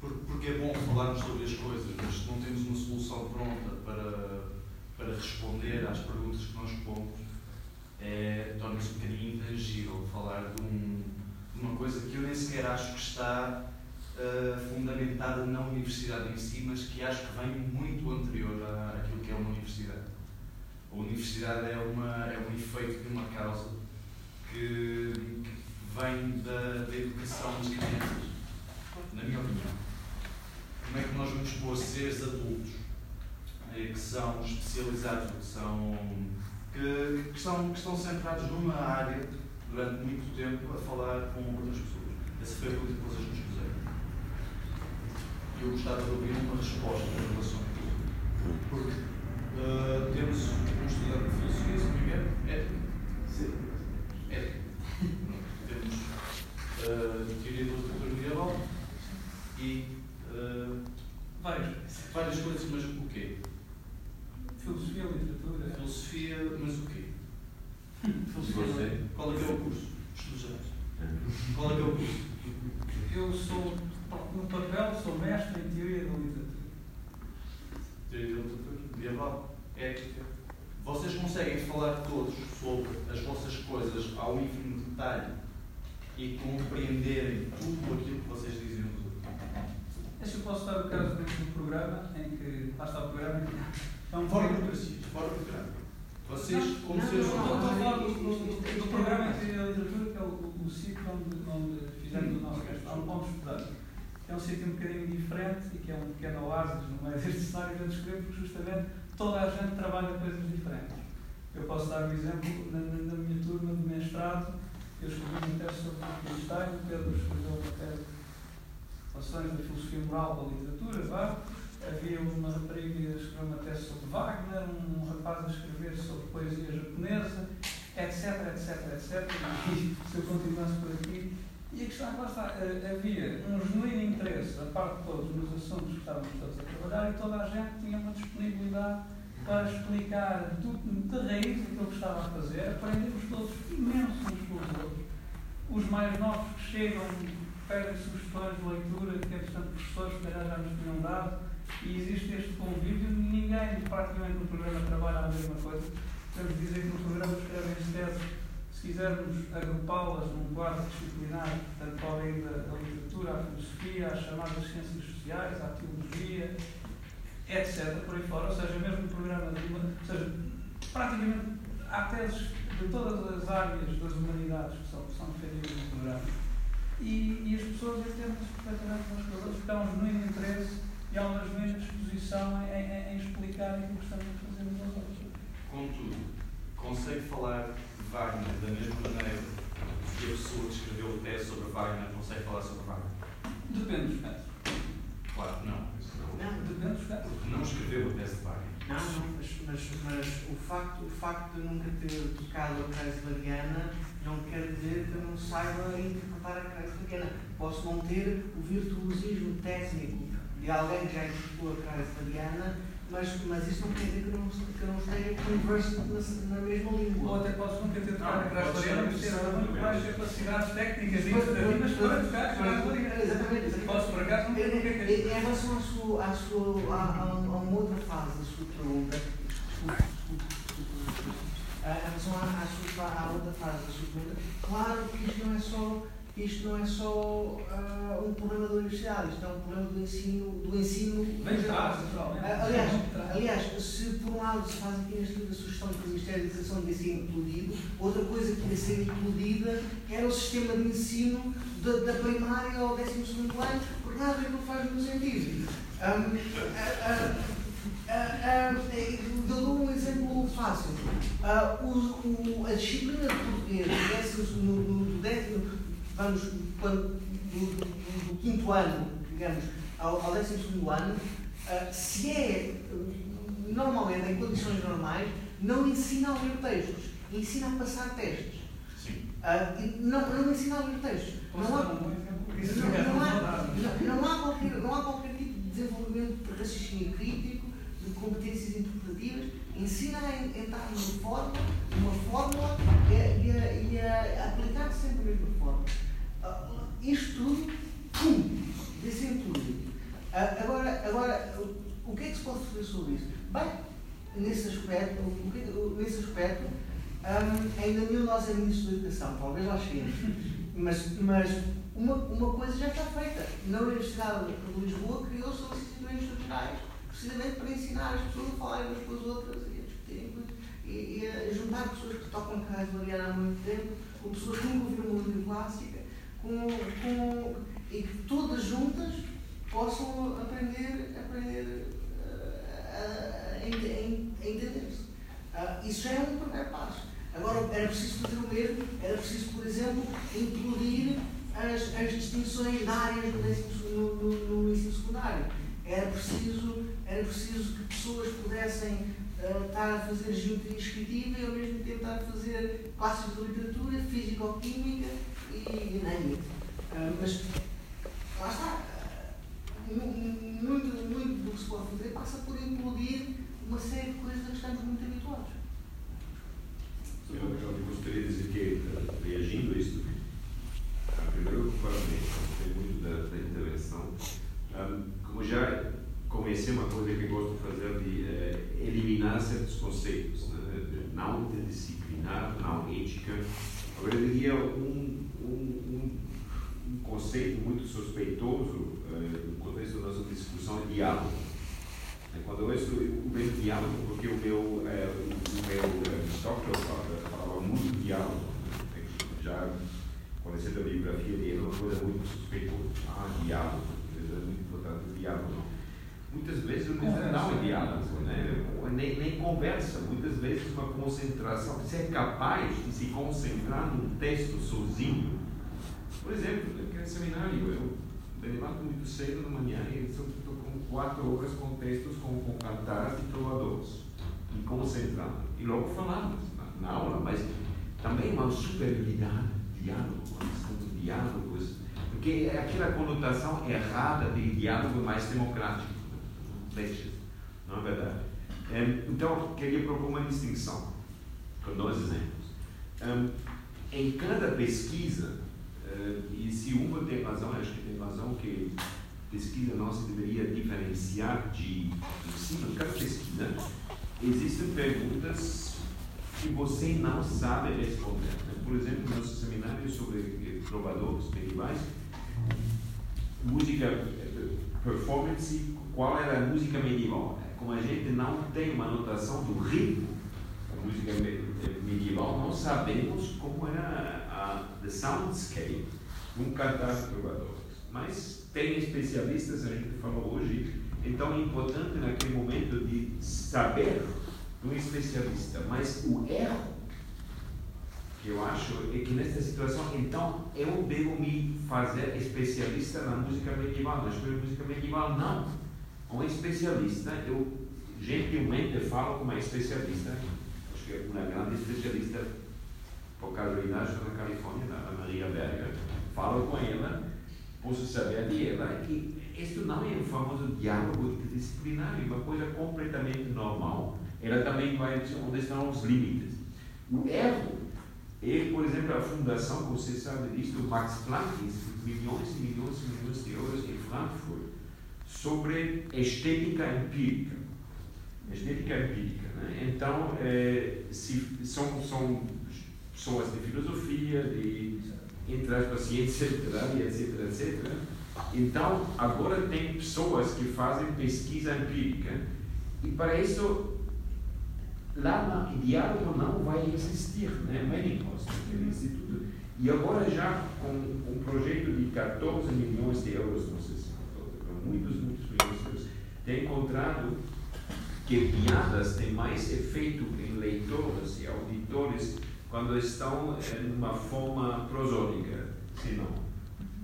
Porque é bom falarmos sobre as coisas, mas se não temos uma solução pronta para, para responder às perguntas que nós pomos, é, torna-se um bocadinho intangível falar de, um, de, uma coisa que eu nem sequer acho que está uh, fundamentada na universidade em si, mas que acho que vem muito anterior à, àquilo que é uma universidade. A universidade é, uma, é um efeito de uma causa que, que vem da, da educação das crianças, na minha opinião. Como é que nós vamos pôr seres adultos eh, que são especializados, que são que, que, estão, que estão centrados numa área durante muito tempo a falar com outras pessoas. Essa foi a pergunta que vocês nos eu gostava de ouvir uma resposta em relação a isso. Porque uh, temos um estudante de filosofia, se não me engano, ética. Sim. Ética. temos uh, teoria da literatura medieval e uh, várias, várias coisas, mas o quê? Filosofia, literatura. Filosofia, mas o quê? Filosofia. Qual é que é o curso? Estudos Qual é que é o curso? Eu sou, no papel, sou mestre em teoria da literatura. Teoria da literatura, medieval, ética. Vocês conseguem falar todos sobre as vossas coisas ao ínfimo detalhe e compreenderem tudo aquilo que vocês dizem nos outros? Acho que eu posso dar o caso dentro do programa, em que lá está o programa, é um fora do fora do programa. Vocês, como seres humanos. Estou a falar do programa de literatura, que é o, o sítio onde, onde fizemos o nosso restaurante, onde estudamos. É um sítio um bocadinho diferente e que é um pequeno oásis no meio deste cenário que eu descrevo, porque justamente toda a gente trabalha coisas diferentes. Eu posso dar um exemplo, na, na, na minha turma de mestrado, eu escrevi um texto sobre Wittgenstein, o Pedro escreveu uma tese relações da filosofia moral a literatura, vá havia uma rapariga a escrever uma tese sobre Wagner, um rapaz a escrever sobre poesia japonesa, etc, etc, etc. E <laughs> se eu continuasse por aqui. E a questão é que está, eh, havia um genuíno interesse da parte de todos nos assuntos que estávamos todos a trabalhar e toda a gente tinha uma disponibilidade para explicar tudo de raiz aquilo que estava a fazer. Aprendemos todos imenso uns pelos outros. Os mais novos que chegam pedem sugestões de leitura, que é bastante professores que já nos tinham dado e existe este convívio, ninguém praticamente no programa trabalha a mesma coisa. Podemos dizer que no programa escrevem-se teses, se quisermos agrupá-las num quadro disciplinar, ir da, da literatura à filosofia, às chamadas ciências sociais, à teologia, etc., por aí fora, ou seja, mesmo no programa de uma, ou seja, praticamente há teses de todas as áreas das humanidades que são, são defendidas no programa. E, e as pessoas entendem-se perfeitamente umas com as outras, porque há um genuíno interesse e há uma genuína disposição em, em, em explicar aquilo que estamos a fazer nos outros. Contudo, consegue falar de Wagner da mesma maneira que a pessoa que escreveu o tese sobre Wagner consegue falar sobre Wagner? Depende dos casos. Claro que não. Não. Porque não escreveu o tese de Wagner. Não, não, mas, mas, mas o, facto, o facto de nunca ter tocado a Kreisleriana não quer dizer que eu não saiba interpretar a Kreisleriana. Posso não ter o virtuosismo técnico de alguém que já interpretou a Kreisleriana, mas, mas isso não quer dizer que eu não, que eu não esteja converso na, na mesma língua. Ou até posso nunca ter tocado a Kreisleriana, mas ter muito mais capacidades técnicas e interpretativas para tocar a Kreisleriana. Exatamente. Posso, por acaso, nunca ter Em relação à, sua, à, sua, à, a uma outra fase da sua pergunta, em relação à, à, sua, à outra fase da sua pergunta, claro que isto não é só isto não é só uh, um problema da universidade, isto é um problema do ensino, do ensino Bem, ah, aliás, aliás, se por um lado se faz aqui neste livro a sugestão que o Ministério da Educação devia ser incluído, outra coisa que devia ser incluída era o sistema de ensino da, da primária ao 12 segundo ano, porque nada não faz muito sentido. Um, uh, uh, dou um exemplo fácil. Ah, o, o, a disciplina de português do 12 vamos, quando, do, do, do quinto ano, digamos, ao, ao décimo segundo ano, uh, se é normalmente em condições normais, não ensina a ler textos, ensina a passar testes. Sim. Uh, não, não ensina a ler textos. Não há, não, não, há, não, não, há qualquer, não há qualquer tipo de desenvolvimento de raciocínio crítico, de competências interpretativas. Ensina a entrar numa fórmula, numa fórmula e a, e a, a aplicar sempre a mesma isto tudo, pum, desse tudo. Uh, agora, agora o, que é que se pode fazer sobre isso? Bem, nesse aspecto, que, nesse aspecto um, ainda nenhum de nós é ministro da Educação, talvez lá cheguemos. Mas, mas uma, uma coisa já está feita. Na Universidade de Lisboa criou-se solicitações estruturais, precisamente para ensinar as pessoas a falarem umas com as outras e a discutirem e, e a juntar pessoas que tocam carros variar há muito tempo, com pessoas que nunca ouviram música clássica, com, com, e que todas juntas possam aprender, aprender uh, a, a, a entender-se. Uh, isso já é um primeiro passo. Agora, era preciso fazer o mesmo, era preciso, por exemplo, incluir as, as distinções de áreas no, no, no, ensino secundário. Era preciso, era preciso que pessoas pudessem uh, estar a fazer geometria descritiva e ao mesmo tempo estar a fazer classes de literatura, físico-química e, uh, Mas lá está. Muito, muito do que se pode fazer passa por incluir uma série de coisas a que estamos muito habituados. Eu, eu gostaria de dizer que, reagindo a isso, primeiro, parabéns, gostei muito da, da intervenção. Como já comecei uma coisa que gosto de fazer, de uh, eliminar certos conceitos, né? não interdisciplinar, não ética. Agora, eu diria um, um, um, um conceito muito suspeitoso uh, no contexto da nossa discussão é diálogo. Quando eu ouço o mesmo diálogo, porque o meu, é, o meu Aristóteles falava, falava muito diálogo, né? já conhecendo a biografia dele, é uma coisa muito suspeitosa. Ah, diálogo, é muito importante o diálogo. Muitas vezes não, não é diálogo, né? nem, nem conversa, muitas vezes uma concentração. Você é capaz de se concentrar num texto sozinho. Por exemplo, naquele seminário, eu me levanto muito cedo na manhã e estou com quatro horas com textos com, com cantares e trovadores, me concentrando. E logo falamos na, na aula, mas também uma superioridade diálogo, a questão do diálogo, porque é aquela conotação errada de diálogo mais democrático, não é verdade? Então, queria propor uma distinção, com dois exemplos. Em cada pesquisa, eh, e se uma tem razão, acho que tem razão que pesquisa nossa deveria diferenciar de ensino, cada pesquisa existem perguntas que você não sabe responder. Né? Por exemplo, no nosso seminário sobre trovadores medievais, música, eh, performance, qual era a música medieval? Como a gente não tem uma notação do ritmo da música eh, medieval, não sabemos como era a the soundscape num cantar de trovadores. Mas tem especialistas, a gente falou hoje, então é importante naquele momento de saber um especialista. Mas o erro que eu acho é que nesta situação, então, eu devo me fazer especialista na música medieval, na de música medieval. Não. Um especialista, eu gentilmente falo com uma especialista, acho que é uma grande especialista, por casualidade, na Califórnia, a Maria Berger, falo com ela, posso saber de ela, que isto não é um famoso diálogo interdisciplinar, é uma coisa completamente normal. Ela também vai dizer onde estão os limites. O erro e, por exemplo, a fundação, você sabe disso, do Max Planck, milhões e milhões e milhões de euros em Frankfurt, sobre estética empírica. Estética empírica. Né? Então, é, se, são, são pessoas de filosofia, de, entre as ciência literária, etc, etc. Então, agora tem pessoas que fazem pesquisa empírica e para isso lá no diálogo não vai existir, né? Médicos, naquele instituto. E agora já com um projeto de 14 milhões de euros, não sei se muitos, muitos milhões de euros, tem encontrado que piadas têm mais efeito em leitores e auditores quando estão numa forma prosódica, se não.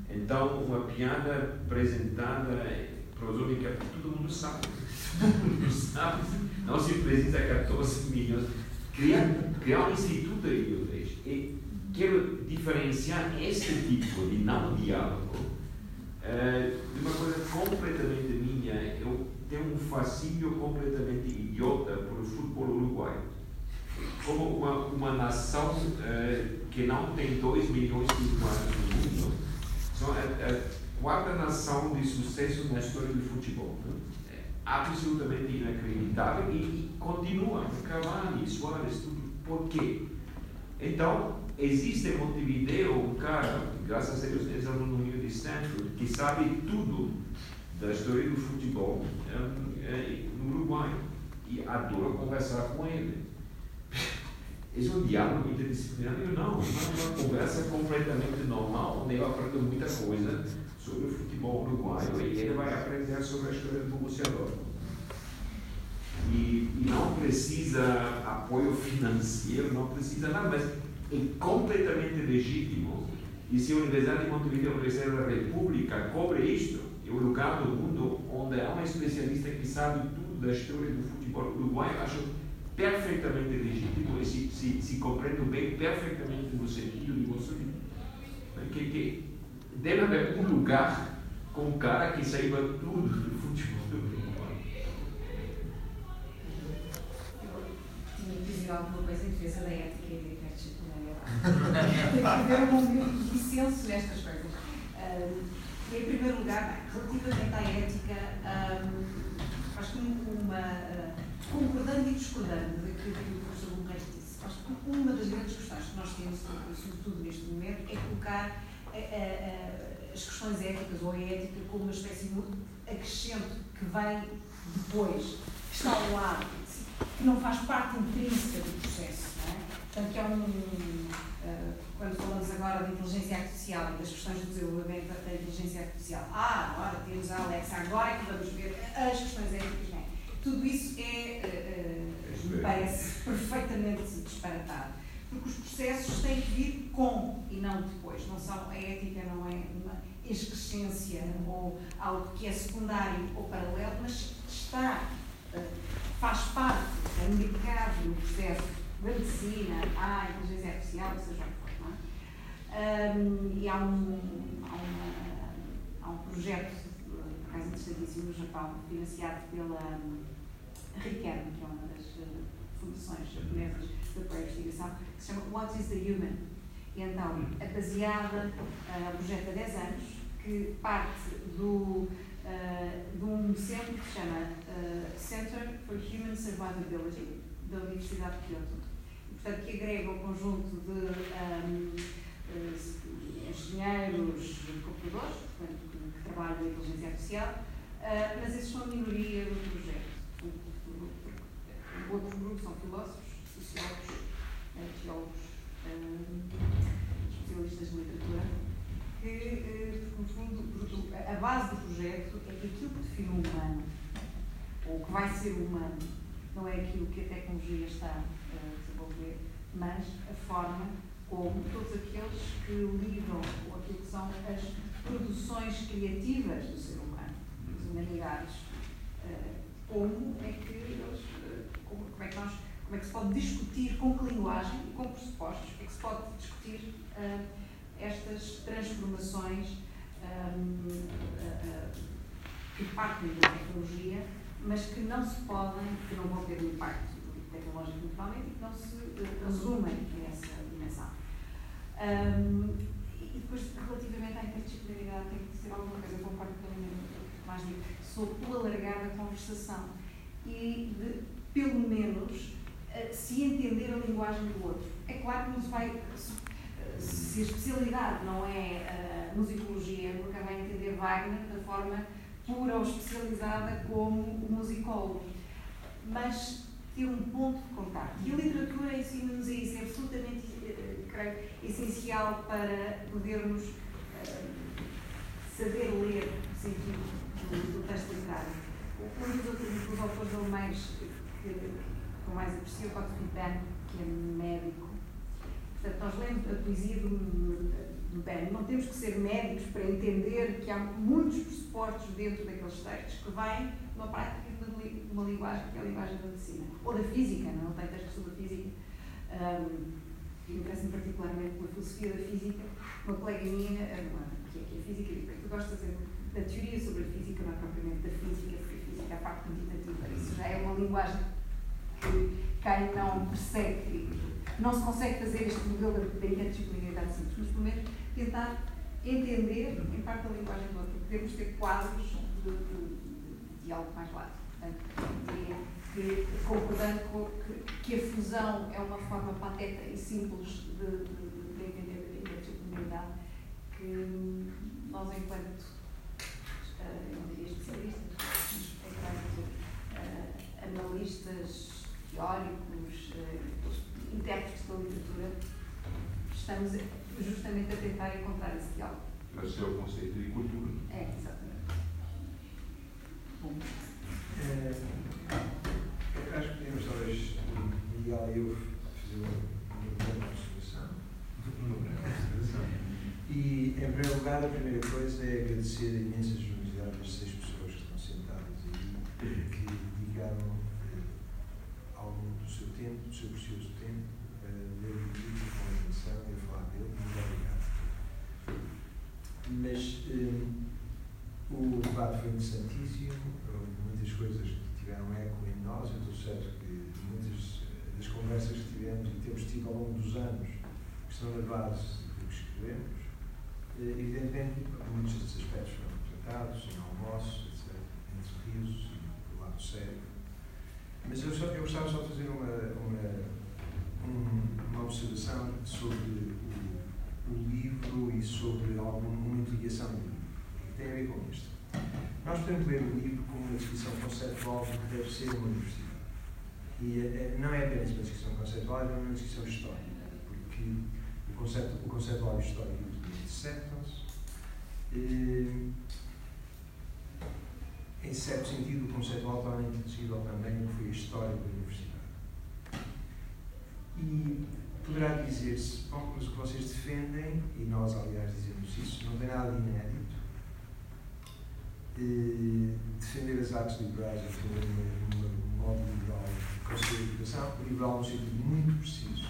Então, uma piada apresentada prosódica, todo mundo sabe. <laughs> Todo mundo sabe. Não se precisa 14 milhões. Criar, criar um instituto de inglês. E quero diferenciar este tipo de não diálogo uh, de uma coisa completamente minha. Eu tenho um fascínio completamente idiota por futebol uruguaio. Como uma, uma nação uh, que não tem 2 milhões de usuários no mundo, são a, a, quarta nação de sucesso na história do futebol. Né? Absolutamente inacreditável e, e continua. Cavani, Soares, tudo. Por quê? Então, existe em Montevideo um cara, graças a Deus, é aluno de Stanford, que sabe tudo da história do futebol é, é, no Uruguai e adoro conversar com ele. Esse é um diálogo interdisciplinar? Não, é uma conversa completamente normal, onde eu aprendo muita coisa sobre o futebol uruguaio e ele vai aprender sobre a história do Dortmund. E, e não precisa apoio financeiro, não precisa nada, mas é completamente legítimo. E se a Universidade de Montevideo, Universidade da República, cobre isto, é o lugar do mundo onde há uma especialista que sabe tudo da história do futebol uruguaio, acho perfeitamente legítimo e se, se, se compreendo bem perfeitamente no sentido de você. Que, que deve haver um lugar com um cara que saiba tudo do futebol que dizer alguma coisa em defesa da ética e da interdisciplinaridade. Tem que haver um dissenso nestas coisas. Uh, em primeiro lugar, relativamente à ética, um, acho que uma. Uh, concordando e discordando daquilo que o professor Monteiro disse, acho que uma das grandes questões que nós temos, sobretudo neste momento, é colocar as questões éticas ou a ética como uma espécie de acrescento que vem depois, que está ao lado, que não faz parte intrínseca do processo. Não é? Portanto, que é um. Quando falamos agora de inteligência artificial e das questões do desenvolvimento da inteligência artificial, ah, agora temos a Alexa, agora é que vamos ver as questões éticas tudo isso é, uh, me parece <laughs> perfeitamente disparatado. Porque os processos têm que vir com e não depois. Não são, a ética não é uma excrescência ou algo que é secundário ou paralelo, mas está, uh, faz parte, é indicado no processo da medicina, à inteligência artificial, seja o que for. É? Um, e há um, há, uma, há um projeto, por acaso interessantíssimo no Japão, financiado pela RICAM, que é uma das uh, fundações japonesas de apoio à investigação, que se chama What is the Human? E então, é baseada, uh, projeto há 10 anos, que parte do, uh, de um centro que se chama uh, Center for Human Survivability, da Universidade de Kyoto. E, portanto, que agrega um conjunto de um, engenheiros, computadores, portanto, que, que trabalham na inteligência artificial, mas esses são a minoria do projeto outro grupo são filósofos, sociólogos, eh, teólogos, eh, especialistas de literatura, que, eh, no fundo, a base do projeto é que aquilo que define o humano, ou que vai ser humano, não é aquilo que a tecnologia está a desenvolver, mas a forma como todos aqueles que lidam com aquilo que são as produções criativas do ser humano, das humanidades, como é que eles como é que nós, como é que se pode discutir, com que linguagem e com pressupostos é que se pode discutir uh, estas transformações um, uh, uh, que partem da tecnologia, mas que não se podem, que não vão ter um impacto tecnológico naturalmente e que não se resumem a essa dimensão. Um, e depois, relativamente à interdisciplinaridade, tenho que dizer alguma coisa, concordo com o mais digo, sobre o alargar da conversação e de pelo menos, se entender a linguagem do outro. É claro que não se vai. Eh, se a especialidade não é musicologia, nunca vai entender Wagner da forma pura ou especializada como o musicólogo. Mas ter um ponto de contato. E a literatura ensina-nos isso, é absolutamente, eh, creio, essencial para podermos saber ler o sentido do, texto literário. Um dos outros autores alemães que, que eu mais aprecio, o Gottfried Benn, que é médico, Portanto, nós lemos a poesia do, Ben. Não temos que ser médicos para entender que há muitos pressupostos dentro daqueles textos que vêm de uma prática de uma linguagem, que é a linguagem da medicina. Ou da física, não tem textos sobre a física. Um, interessa-me particularmente pela filosofia da física. Uma colega minha, uma, que, é, que é física, que gosta de fazer da teoria sobre a física, não é propriamente da física, porque a física é a parte quantitativa. Isso já é uma linguagem que quem não percebe não se consegue fazer este modelo da interdisciplinaridade simples, mas pelo menos tentar entender, em parte, a linguagem do outro. Podemos ter quadros de, de, de algo mais largo. Portanto, que, concordando com que, que, a fusão é uma forma pateta e simples de, de, de entender a interdisciplinaridade, que nós, enquanto, uh, especialistas, enquanto uh, analistas teóricos, uh, intérpretes da literatura, estamos justamente a tentar encontrar esse diálogo. Esse é o conceito de cultura. É, exatamente. Bom, é, acho que podemos talvez, Miguel e eu, fazer uma breve observação. Uma breve observação. E, em primeiro lugar, a primeira coisa é agradecer a imensas generosidade das seis pessoas que estão sentadas aí, que dedicaram tempo, do seu precioso tempo, a ler o livro com atenção e a falar dele. Muito obrigado. Mas um, o debate foi interessantíssimo, muitas coisas que tiveram eco em nós. Eu estou certo que muitas das conversas que tivemos e temos tido ao longo dos anos, que estão na base do que escrevemos, evidentemente, muitos desses aspectos foram tratados em almoços, etc., entre risos e do lado sério. Mas eu, só, eu gostava só de fazer uma, uma, uma observação sobre o, o, livro e sobre alguma interligação do livro, que tem a ver com isto. Nós podemos ler o livro como uma descrição conceptual do que deve ser uma universidade. E é, não é apenas uma descrição conceptual, é uma descrição histórica, porque o, conceito, o conceptual e o histórico interceptam-se. Em certo sentido, o conceitual torna intangível também o que foi a história da universidade. E poderá dizer-se, bom, mas o que vocês defendem, e nós, aliás, dizemos isso, não tem nada de inédito. E defender as artes liberais, um modo liberal de conceito de educação, liberal no sentido muito preciso,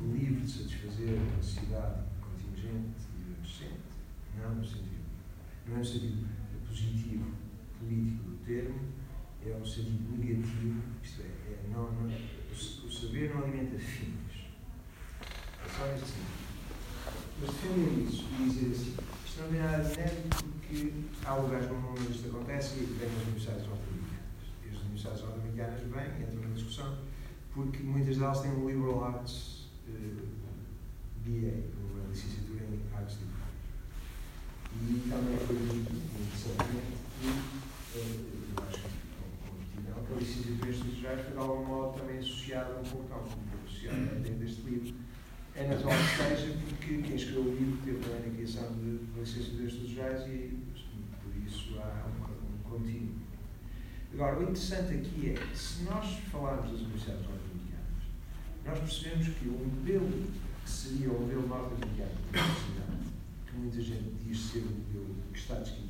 livre de satisfazer a necessidade contingente e adolescente, não no sentido, não é no sentido positivo político do termo, é um sentido negativo, isto é, é não, não, o, saber não alimenta fins. É só neste sentido. Mas defender isso e dizer assim, isto não tem nada de inédito porque há lugares onde isto acontece e vem as universidades norte-americanas. E as universidades norte-americanas vêm, entram na discussão, porque muitas delas têm um liberal arts uh, BA, uma licenciatura em artes liberais. E também foi interessantemente, que eu acho que que a licenciatura em Estudos Gerais foi de algum modo também associada um pouco, não, como associada dentro deste livro. É natural que seja porque quem escreveu o livro teve também na criação de licenciatura em Estudos Gerais e por isso há um, um contínuo. Agora, o interessante aqui é se nós falarmos das universidades norte-americanas, nós percebemos que o modelo que seria o modelo norte-americano de universidade, que muita gente diz ser o modelo que está descrito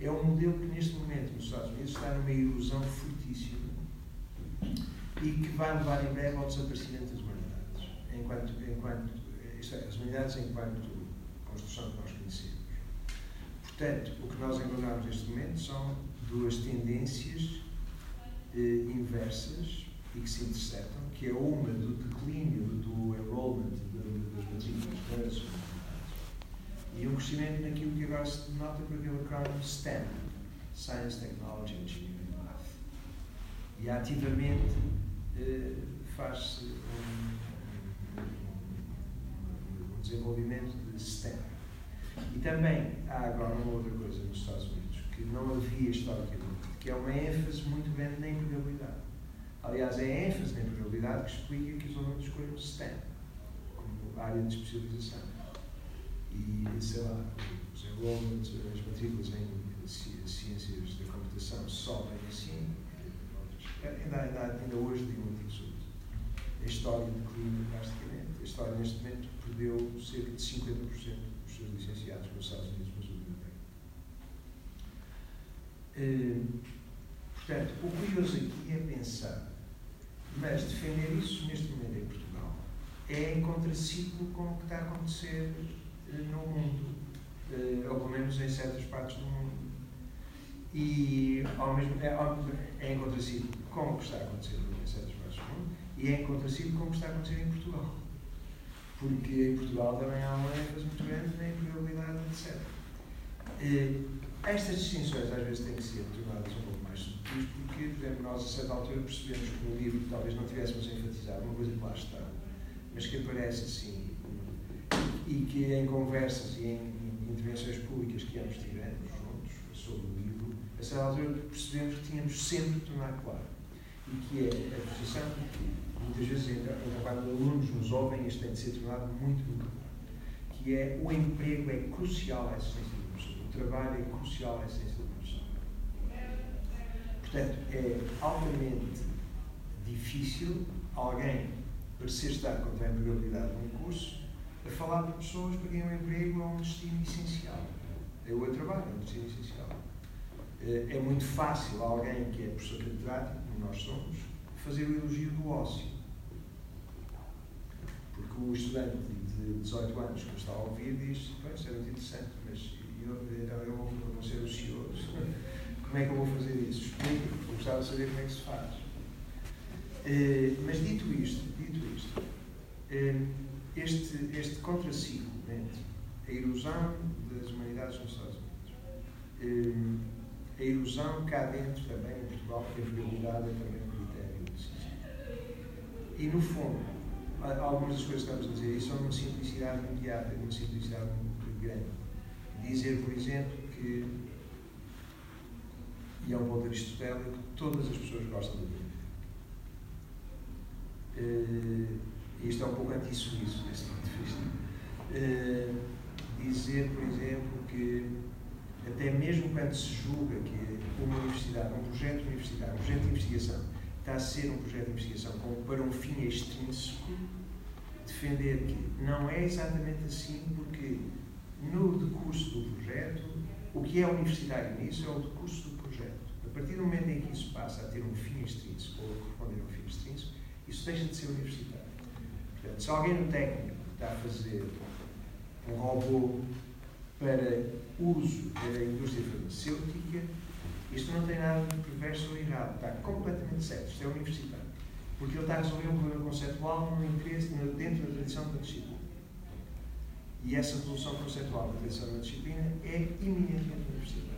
é um modelo que neste momento nos Estados Unidos está numa erosão fortíssima e que vai levar em breve ao desaparecimento das humanidades, enquanto, enquanto é, as humanidades enquanto construção que nós conhecemos. Portanto, o que nós encontramos neste momento são duas tendências eh, inversas e que se interceptam, que é uma do declínio do enrollment das matrículas e um crescimento naquilo que agora se denota por aquele acrónimo STEM Science, Technology, Engineering Math. E ativamente eh, faz-se um, um, um, desenvolvimento de STEM. E também há agora uma outra coisa nos Estados Unidos que não havia historicamente, que é uma ênfase muito grande na empregabilidade. Aliás, é a ênfase na empregabilidade que explica que os alunos escolham STEM como área de especialização e, sei lá, os enrollments, as matrículas em ciências da computação sobem assim, ainda, ainda, ainda hoje digo um artigo sobre isso. a história declina drasticamente. A história, neste momento, perdeu cerca de 50% dos seus licenciados nos Estados Unidos, mas União Europeia. Portanto, o curioso aqui é pensar, mas defender isso neste momento em Portugal é em contraciclo com o que está a acontecer no mundo, eh, ou pelo menos em certas partes do mundo. E ao mesmo é, é em com o que está a acontecer em certas partes do mundo e é em contraciclo com o que está a acontecer em Portugal. Porque em Portugal também há uma ênfase muito grande na empregabilidade, etc. Eh, estas distinções às vezes têm que ser tornadas um pouco mais subtis, porque, por exemplo, nós a certa altura percebemos que no livro talvez não tivéssemos enfatizado uma coisa que lá está, mas que aparece assim, e que em conversas e em intervenções públicas que ambos tivemos juntos sobre o livro, a certa altura percebemos que tínhamos sempre de tornar claro, e que é a posição que muitas vezes em trabalho de alunos nos ouvem, isto tem de ser tornado muito, muito claro, que é o emprego é crucial à existência trabalho é crucial à essência da profissão. Portanto, é altamente difícil alguém parecer estar contra a empregabilidade num curso a falar para pessoas para quem o emprego é um destino essencial. É o trabalho, é um destino essencial. Eh, é muito fácil alguém que é professor catedrático, como nós somos, fazer o elogio do ócio. Porque o estudante de 18 anos que está a ouvir diz: Pois, é muito interessante, mas eu, então eu vou, ser o senhor. Como é que eu vou fazer isso? Explique, eu gostava de saber como é que se faz. Uh, mas dito isto, dito isto, uh, este, este contraciclo entre a erosão das humanidades nos Estados Unidos, uh, a erosão cá dentro também em Portugal, que é também um critério. E no fundo, algumas das coisas que estamos a dizer são uma simplicidade imediata, uma simplicidade muito grande dizer, por exemplo, que, e é um ponto aristotélico, todas as pessoas gostam de. Uh, isto é um pouco anti-suíço, desse ponto de vista. Uh, dizer, por exemplo, que até mesmo quando se julga que uma universidade, um projeto universitário, um projeto de investigação, está a ser um projeto de investigação como para um fim extrínseco, defender que não é exatamente assim, porque no decurso do projeto, o que é universitário nisso é o decurso do projeto. A partir do momento em que isso passa a ter um fim extrínseco ou corresponder a um fim extrínseco, isso deixa de ser universitário. Portanto, se alguém no técnico está a fazer um robô para uso da indústria farmacêutica, isto não tem nada de perverso ou errado, está completamente certo, isto é universitário. Porque ele está a resolver um problema conceptual dentro da tradição da disciplina. E essa resolução conceitual da atenção na disciplina é eminentemente universitária.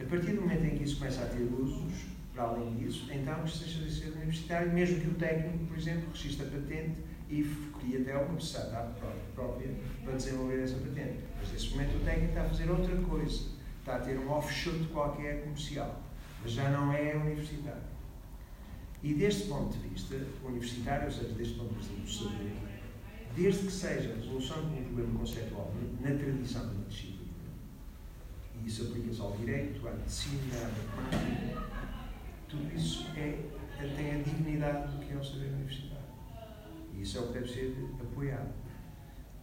A partir do momento em que isso começa a ter usos, para além disso, então deixa de ser universitário, mesmo que o técnico, por exemplo, registre a patente e crie até uma necessidade própria para desenvolver essa patente. Mas nesse momento o técnico está a fazer outra coisa, está a ter um offshoot qualquer comercial, mas já não é universitário. E deste ponto de vista, universitário, ou seja, deste ponto de vista do saber, desde que seja a resolução de um problema conceptual na tradição da disciplina, e isso aplica-se ao direito, à medicina, à matemática, tudo isso é, tem a dignidade do que é o saber universitário. E isso é o que deve ser apoiado.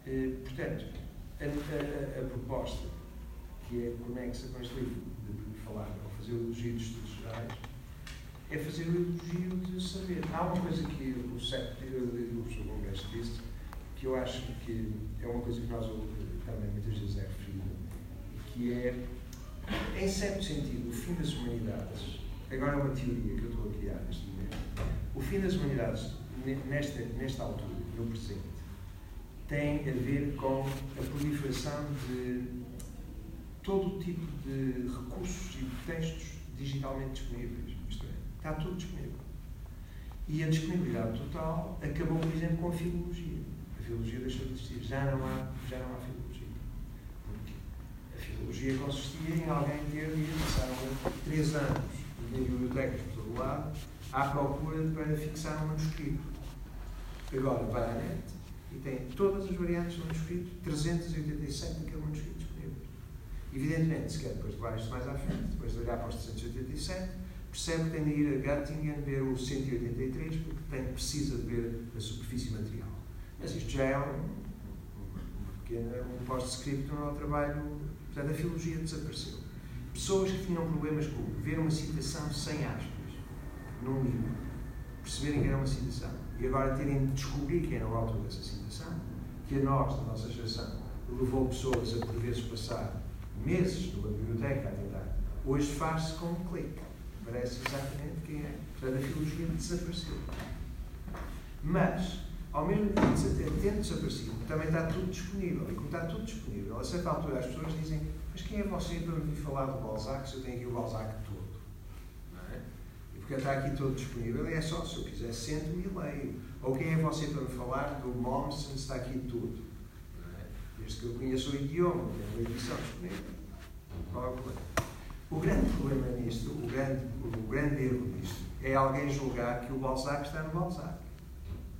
Eh, portanto, a, a, a, proposta que é conexa com este livro, de falar, ou fazer o elogio de estudos gerais, é fazer o elogio de saber. Há uma coisa que o, o, o professor Congresso disse, que eu acho que é uma coisa que nós também muitas vezes é referido, que é, em certo sentido, o fim das humanidades, agora é uma teoria que eu estou a criar neste momento, o fim das humanidades, nesta, nesta altura, no presente, tem a ver com a proliferação de todo tipo de recursos e de textos digitalmente disponíveis. Isto é, está tudo disponível. E a disponibilidade total acabou, por exemplo, com a filologia filologia deixou de existir. Já não há, já não há filologia. Porque a filologia consistia em alguém ter passaram três anos bibliotecas por todo lado à procura para fixar um manuscrito. Agora vai à net e tem todas as variantes do manuscrito, 387 daquele manuscrito disponível. Evidentemente, se quer depois de vários mais à frente, depois de olhar para os 387, percebe que tem de ir a Göttingen ver o 183 porque tem, precisa de ver a superfície material. Mas isto já é um, um pequeno um post-scriptum ao trabalho. Portanto, a filologia desapareceu. Pessoas que tinham problemas com ver uma citação sem aspas num livro, perceberem que era uma citação e agora terem de descobrir quem era o autor dessa citação, que a nós, da nossa geração, levou pessoas a por vezes passar meses numa biblioteca a tentar. Hoje faz-se com um clique. Parece exatamente quem é. Portanto, a filologia desapareceu. Mas, ao mesmo tempo, tendo desaparecido, também está tudo disponível. E como está tudo disponível, a certa altura as pessoas dizem: Mas quem é você para me falar do Balzac se eu tenho aqui o Balzac todo? Não é? E porque está aqui todo disponível, é só se eu quiser sento-me e leio. Ou quem é você para me falar do Mommsen se está aqui tudo? Não é? Desde que eu conheço o idioma, tenho uma edição disponível. Qual é o problema? O grande problema nisto, o grande, o grande erro nisto, é alguém julgar que o Balzac está no Balzac.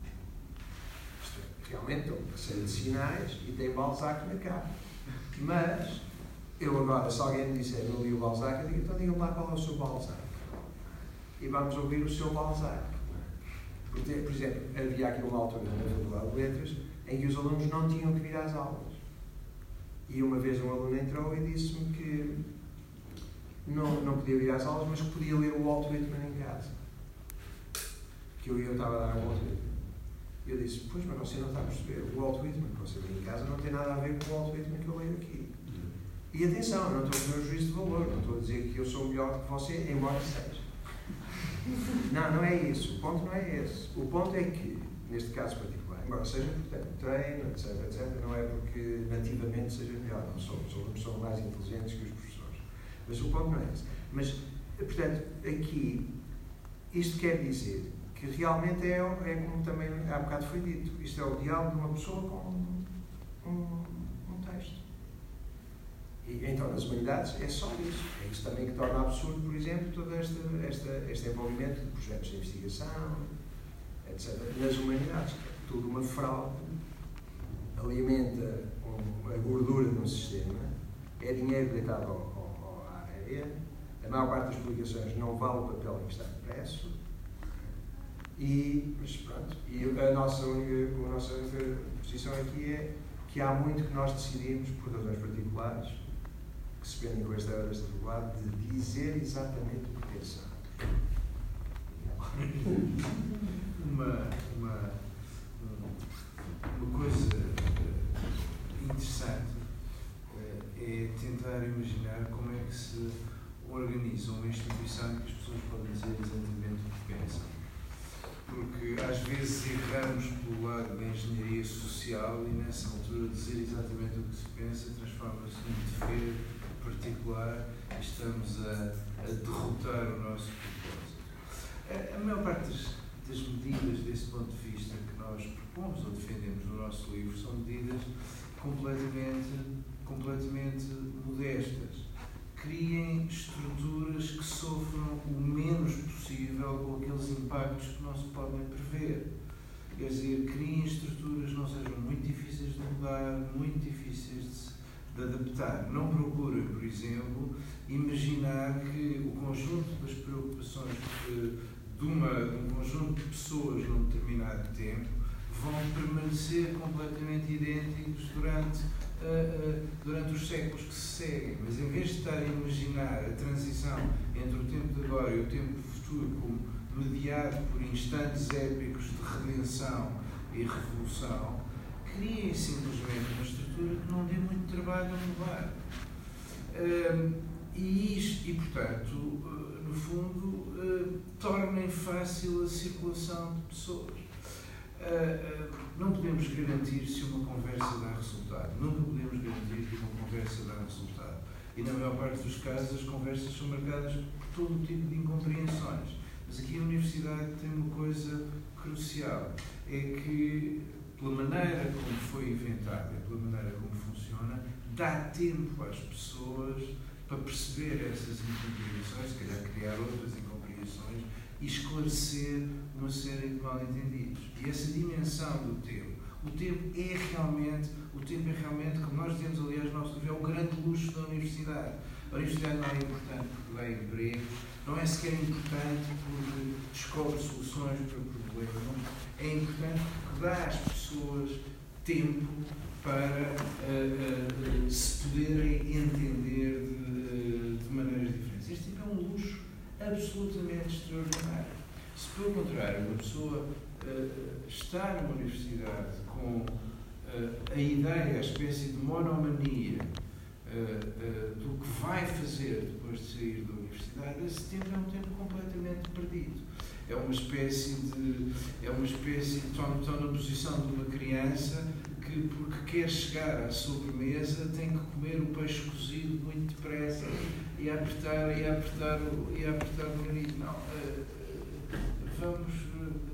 É, realmente tem uma série de sinais e tem Balzac na capa. Mas, eu agora, se alguém me disser eu li o Balzac, eu digo, então diga-me lá qual é o seu Balzac. E vamos ouvir o seu Balzac. Por exemplo, havia aqui uma altura na Faculdade de Letras em que os alunos não tinham que vir às aulas. E uma vez um aluno entrou e disse-me que não, não podia vir às aulas, mas que podia ler o Walt Whitman em casa. Que eu, eu estava a dar o Walt Whitman. Eu disse, pois, mas você não está a perceber. O Walt Whitman que você lê em casa não tem nada a ver com o Walt Whitman que eu leio aqui. E atenção, não estou a fazer um juízo de valor, não estou a dizer que eu sou melhor que você, embora seja. Não, não é isso. O ponto não é esse. O ponto é que, neste caso particular, embora seja importante treino, etc, etc, não é porque nativamente seja melhor. Não são, os alunos mais inteligentes que os professores. Mas o ponto não é esse. Mas, portanto, aqui, isto quer dizer que realmente é, é como também há bocado foi dito, isto é o diálogo de uma pessoa com um. Então, nas humanidades é só isso. É isso também que torna absurdo, por exemplo, todo este, este, este envolvimento de projetos de investigação, etc. Nas humanidades. É tudo uma fraude, alimenta a gordura de um sistema, é dinheiro deitado ao, ao, à areia, a maior parte das publicações não vale o papel em que está impresso. E, mas pronto, e a nossa, única, a nossa posição aqui é que há muito que nós decidimos, por razões particulares, que se prendem com esta, esta faculdade, de dizer exatamente o que pensamos. Uma, uma, uma coisa interessante é tentar imaginar como é que se organiza uma instituição que as pessoas podem dizer exatamente o que pensam. Porque às vezes erramos pelo lado da engenharia social e nessa altura dizer exatamente o que se pensa transforma-se num dever particular estamos a, a derrotar o nosso propósito. A, a maior parte das, das medidas desse ponto de vista que nós propomos ou defendemos no nosso livro são medidas completamente, completamente modestas. Criem estruturas que sofram o menos possível com aqueles impactos que não se podem prever. Quer dizer, criem estruturas que não sejam muito difíceis de mudar, muito difíceis adaptar. Não procurem, por exemplo, imaginar que o conjunto das preocupações de, de, uma, de um conjunto de pessoas num determinado tempo vão permanecer completamente idênticos durante uh, durante os séculos que se seguem, mas em vez de estar a imaginar a transição entre o tempo de agora e o tempo futuro como mediado por instantes épicos de redenção e revolução, criem simplesmente uma estrutura que não dê muito trabalho a mudar. E, isto, e, portanto, uh, no fundo, tornem fácil a circulação de pessoas. não podemos garantir se uma conversa dá resultado. Nunca podemos garantir que uma conversa dá resultado. E na maior parte dos casos as conversas são marcadas por todo tipo de incompreensões. Mas aqui a universidade tem uma coisa crucial, é que pela maneira como foi inventada, pela maneira como funciona, dá tempo às pessoas para perceber essas incompreensões, se calhar criar outras incompreensões e esclarecer uma série de mal-entendidos. E essa dimensão do tempo, o tempo é realmente, o tempo é realmente, como nós dizemos, aliás, no nosso livro, é o grande luxo da universidade. A universidade não é importante porque dá emprego, não é sequer importante porque descobre soluções para problemas, é importante porque dá às pessoas tempo para uh, uh, se poderem entender de, de maneiras diferentes. Este tipo é um luxo absolutamente extraordinário. Se, pelo contrário, uma pessoa uh, está numa universidade com a ideia, a espécie de monomania do que vai fazer depois de sair da universidade, esse tempo é um tempo completamente perdido. É uma espécie de. É uma espécie. Estão, estão na posição de uma criança que, porque quer chegar à sobremesa, tem que comer o peixe cozido muito depressa e apertar, e apertar, e apertar o nariz. Não, uh, vamos,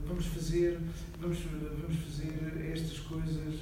vamos, fazer, vamos, vamos fazer estas coisas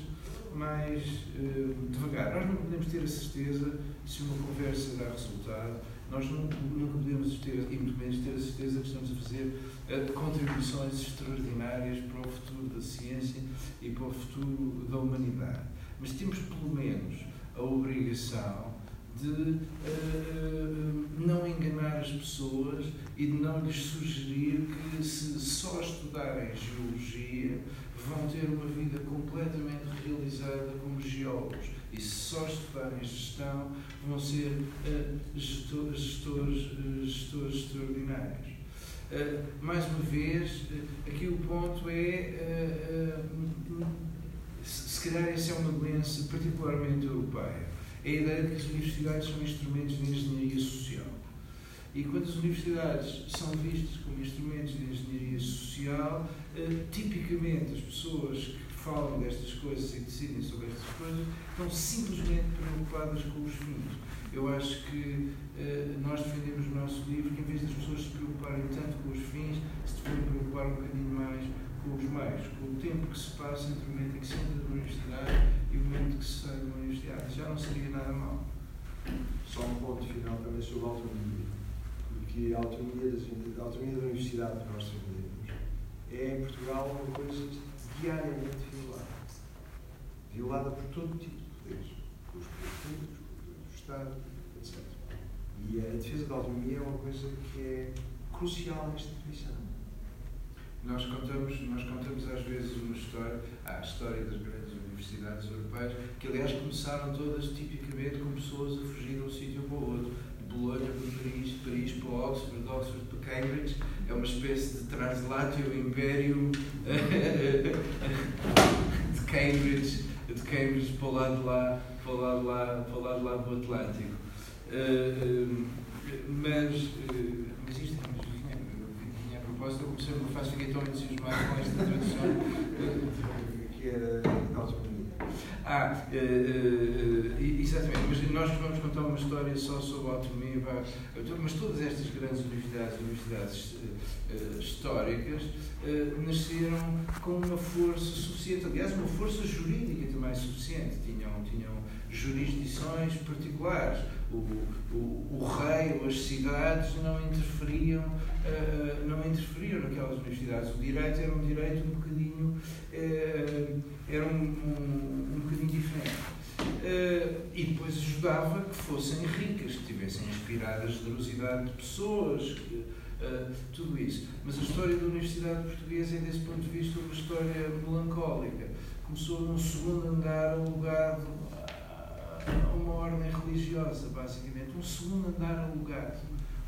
mais uh, devagar. Nós não podemos ter a certeza se uma conversa dá resultado, nós nunca, nunca podemos ter, e muito menos ter a certeza que estamos a fazer uh, contribuições extraordinárias para o futuro da ciência e para o futuro da humanidade. Mas temos pelo menos a obrigação de uh, não enganar as pessoas e de não lhes sugerir que se só estudarem geologia vão ter uma vida completamente realizada como geólogos e se só estudarem gestão vão ser uh, gestores, gestores, uh, gestores extraordinários. Uh, mais uma vez, aqui o ponto é, se, se calhar essa é uma doença particularmente europeia, é a ideia de que as universidades são instrumentos de engenharia social. E quando as universidades são vistas como instrumentos de engenharia social, tipicamente as pessoas que falam destas coisas e decidem sobre estas coisas estão simplesmente preocupadas com os fins. Eu acho que uh, nós defendemos o nosso livro que, em vez das pessoas se preocuparem tanto com os fins, se devem preocupar um bocadinho mais com os meios, com o tempo que se passa entre o momento em que se entra na universidade e o momento que se sai da universidade. Já não seria nada mal. Só um ponto final também sobre a autonomia. Porque a autonomia, das, a autonomia da universidade que nós defendemos é, em Portugal, uma coisa diariamente violada. Violada por todo tipo de poderes. Pelos poderes públicos, pelos do Estado, etc. E a defesa da autonomia é uma coisa que é crucial nesta definição. Nós contamos, nós contamos às vezes uma história, a história das grandes universidades europeias, que aliás começaram todas tipicamente com pessoas a fugir de um sítio para o outro. De Bolonha para Paris, de Paris para Oxford, de Oxford para Cambridge. É uma espécie de translatio imperium de Cambridge, de Cambridge para o lado de lá, para o lado, lá, para o lado lá do Atlântico. Uh, mas, uh, mas isto é uma a propósito, eu comecei uma fase, fiquei tão entusiasmado com esta tradução que era. Ah, uh, uh, exatamente, mas nós vamos contar uma história só sobre a autonomia, mas todas estas grandes universidades, universidades uh, históricas, nasceram com uma força suficiente, aliás, uma força jurídica também suficiente, tinham, tinham jurisdições particulares. O, o, o rei ou as cidades não interferiam, uh, não interferiam naquelas universidades. O direito era um direito um bocadinho, uh, era um, um, um bocadinho diferente. Uh, e depois ajudava que fossem ricas, que tivessem inspirado a generosidade de pessoas, que, tudo isso. Mas a história da Universidade Portuguesa é, desse ponto de vista, uma história melancólica. Começou num segundo andar alugado uma ordem religiosa, basicamente. Um segundo andar alugado.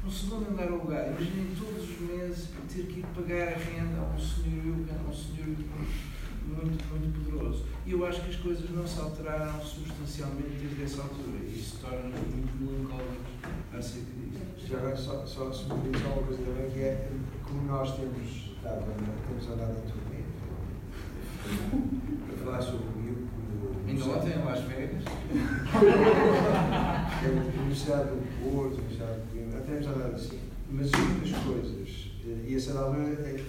Um segundo andar alugado. Imaginem todos os meses ter que ir pagar a renda a um senhor, a um senhor muito, muito poderoso. E eu acho que as coisas não se alteraram substancialmente desde essa altura. E isso torna-nos muito melancólicos acerca disso. Já agora, só, só, só uma coisa também, que é como nós temos, estado, temos andado em turnê, para falar sobre Ainda ontem em Las Vegas. a <laughs> Universidade do Porto, a Universidade de Coimbra, até andado assim. Mas muitas coisas, e a certa altura,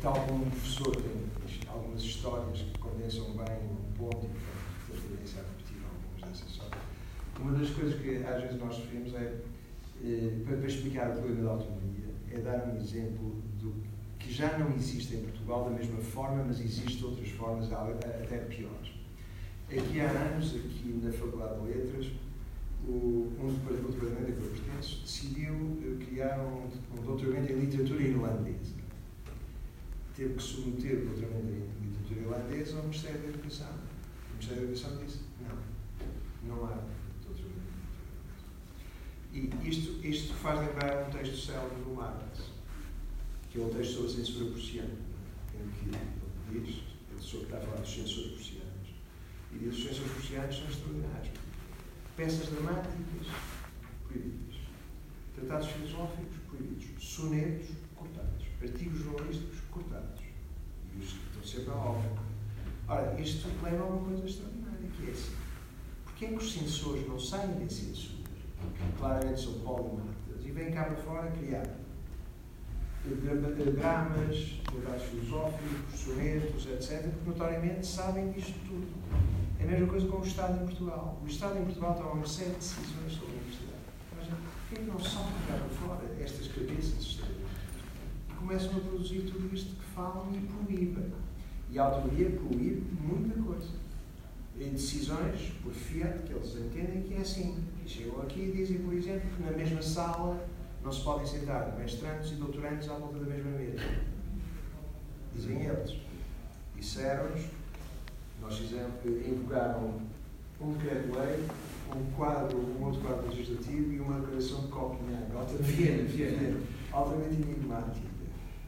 tal como um professor tem algumas histórias que condensam bem o ponto e, portanto, tendência a repetir algumas dessas histórias. Uma das coisas que às vezes nós referimos é, para, para explicar o problema da autonomia, é dar um exemplo do que já não existe em Portugal da mesma forma, mas existem outras formas até piores. Aqui há anos, aqui na Faculdade de Letras, o, um departamento, departamento que eu pertenço decidiu eh, criar um, um doutoramento em literatura irlandesa. Teve que submeter o doutoramento em literatura irlandesa ao Ministério da Educação. O Ministério da Educação disse: não, não há doutoramento em literatura irlandesa. E isto, isto faz lembrar um texto célebre do Marx, que é um texto sobre a censura prussiana, em que ele diz, ele está a falar dos censores prussianos, e que os censores prussianos são extraordinários peças dramáticas proibidas, tratados filosóficos proibidos, sonetos cortados, artigos jornalísticos cortados. E os que estão sempre à obra. Ora, isto leva a uma coisa extraordinária, que é assim. Porquê é que os censores não saem da censura, que claramente são polimatas, e vêm cá para fora criar dramas, tratados filosóficos, sonetos, etc., porque notoriamente sabem disto tudo. É a mesma coisa com o Estado em Portugal. O Estado em Portugal toma uma série de decisões sobre a universidade. Mas porquê é que não são para fora estas cabeças? E começam a produzir tudo isto que falam e proíbem. E a autonomia proíbe muita coisa. E decisões por fiat que eles entendem que é assim. E chegam aqui e dizem, por exemplo, que na mesma sala não se podem sentar mestrantes e doutorantes à volta da mesma mesa. Dizem eles. Disseram-nos nós fizemos, invocaram um decreto-lei, um quadro, um outro quadro legislativo e uma declaração de Copenhague, altamente, Viena, Viena. altamente enigmática.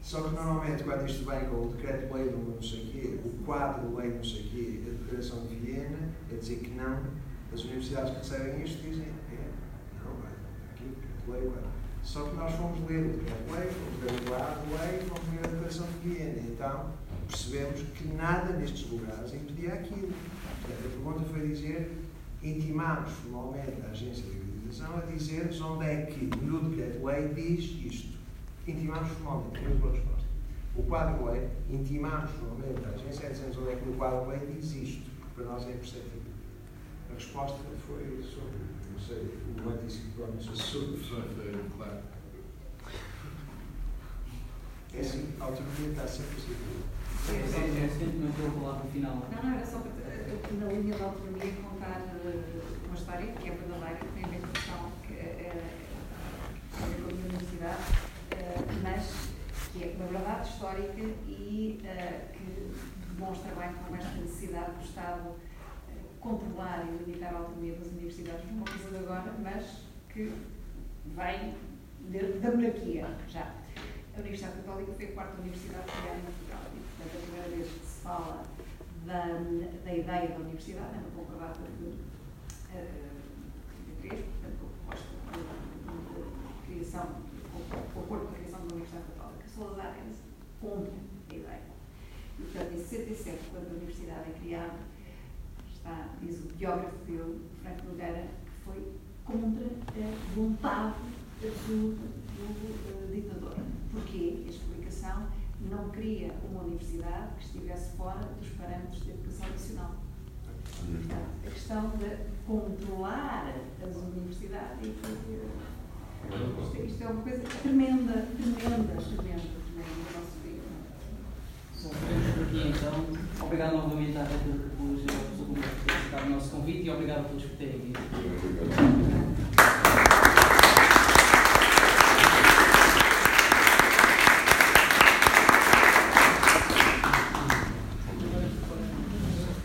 Só que normalmente quando isto vem com o decreto-lei não sei o quê, o quadro-lei não sei o quê, a declaração de Viena, é dizer que não, as universidades que recebem isto dizem, é, não, vai, aqui o decreto-lei, vai. Só que nós fomos ler o decreto-lei, fomos ler o quadro-lei, fomos ler a declaração de Viena. Então, percebemos que nada nestes lugares impedia aquilo. Portanto, a pergunta foi dizer, intimámos formalmente a agência de acreditação a dizer-nos onde é que no decreto-lei diz isto. Intimámos formalmente, temos uma resposta. O quadro-lei, intimámos formalmente a agência a dizer-nos onde é que no quadro-lei diz isto, para nós é imperceptível. A resposta foi sobre, não sei, o pronto, sobre. Foi, claro. É assim, a autonomia está sempre a ser Não, não, era só para, na linha da autonomia, contar uma história que é verdadeira, que tem a ver com a questão que é, com a minha universidade, mas que é uma verdade histórica e que demonstra bem como esta necessidade do Estado controlar e limitar a autonomia das universidades, uma coisa de agora, mas que vem da monarquia já. A Universidade Católica foi a quarta universidade criada em Portugal a primeira vez que se fala da, da ideia da universidade, é uma concordata de uh, portanto, a proposta de, criação, o acordo de criação uma Universidade Católica. Salazar é contra a ideia. E, portanto, em 67, quando a universidade é criada, está, diz o biógrafo dele, Franco Nogueira, que foi contra a vontade absoluta do uh, ditador. Porquê? A explicação não queria uma universidade que estivesse fora dos parâmetros de educação nacional. Portanto, a questão de controlar as universidades, isto, isto é uma coisa tremenda, tremenda, tremenda, tremenda no nosso país. Bom, ficamos por aqui então. Obrigado novamente à Rita por participado no nosso convite e obrigado a todos por terem vindo.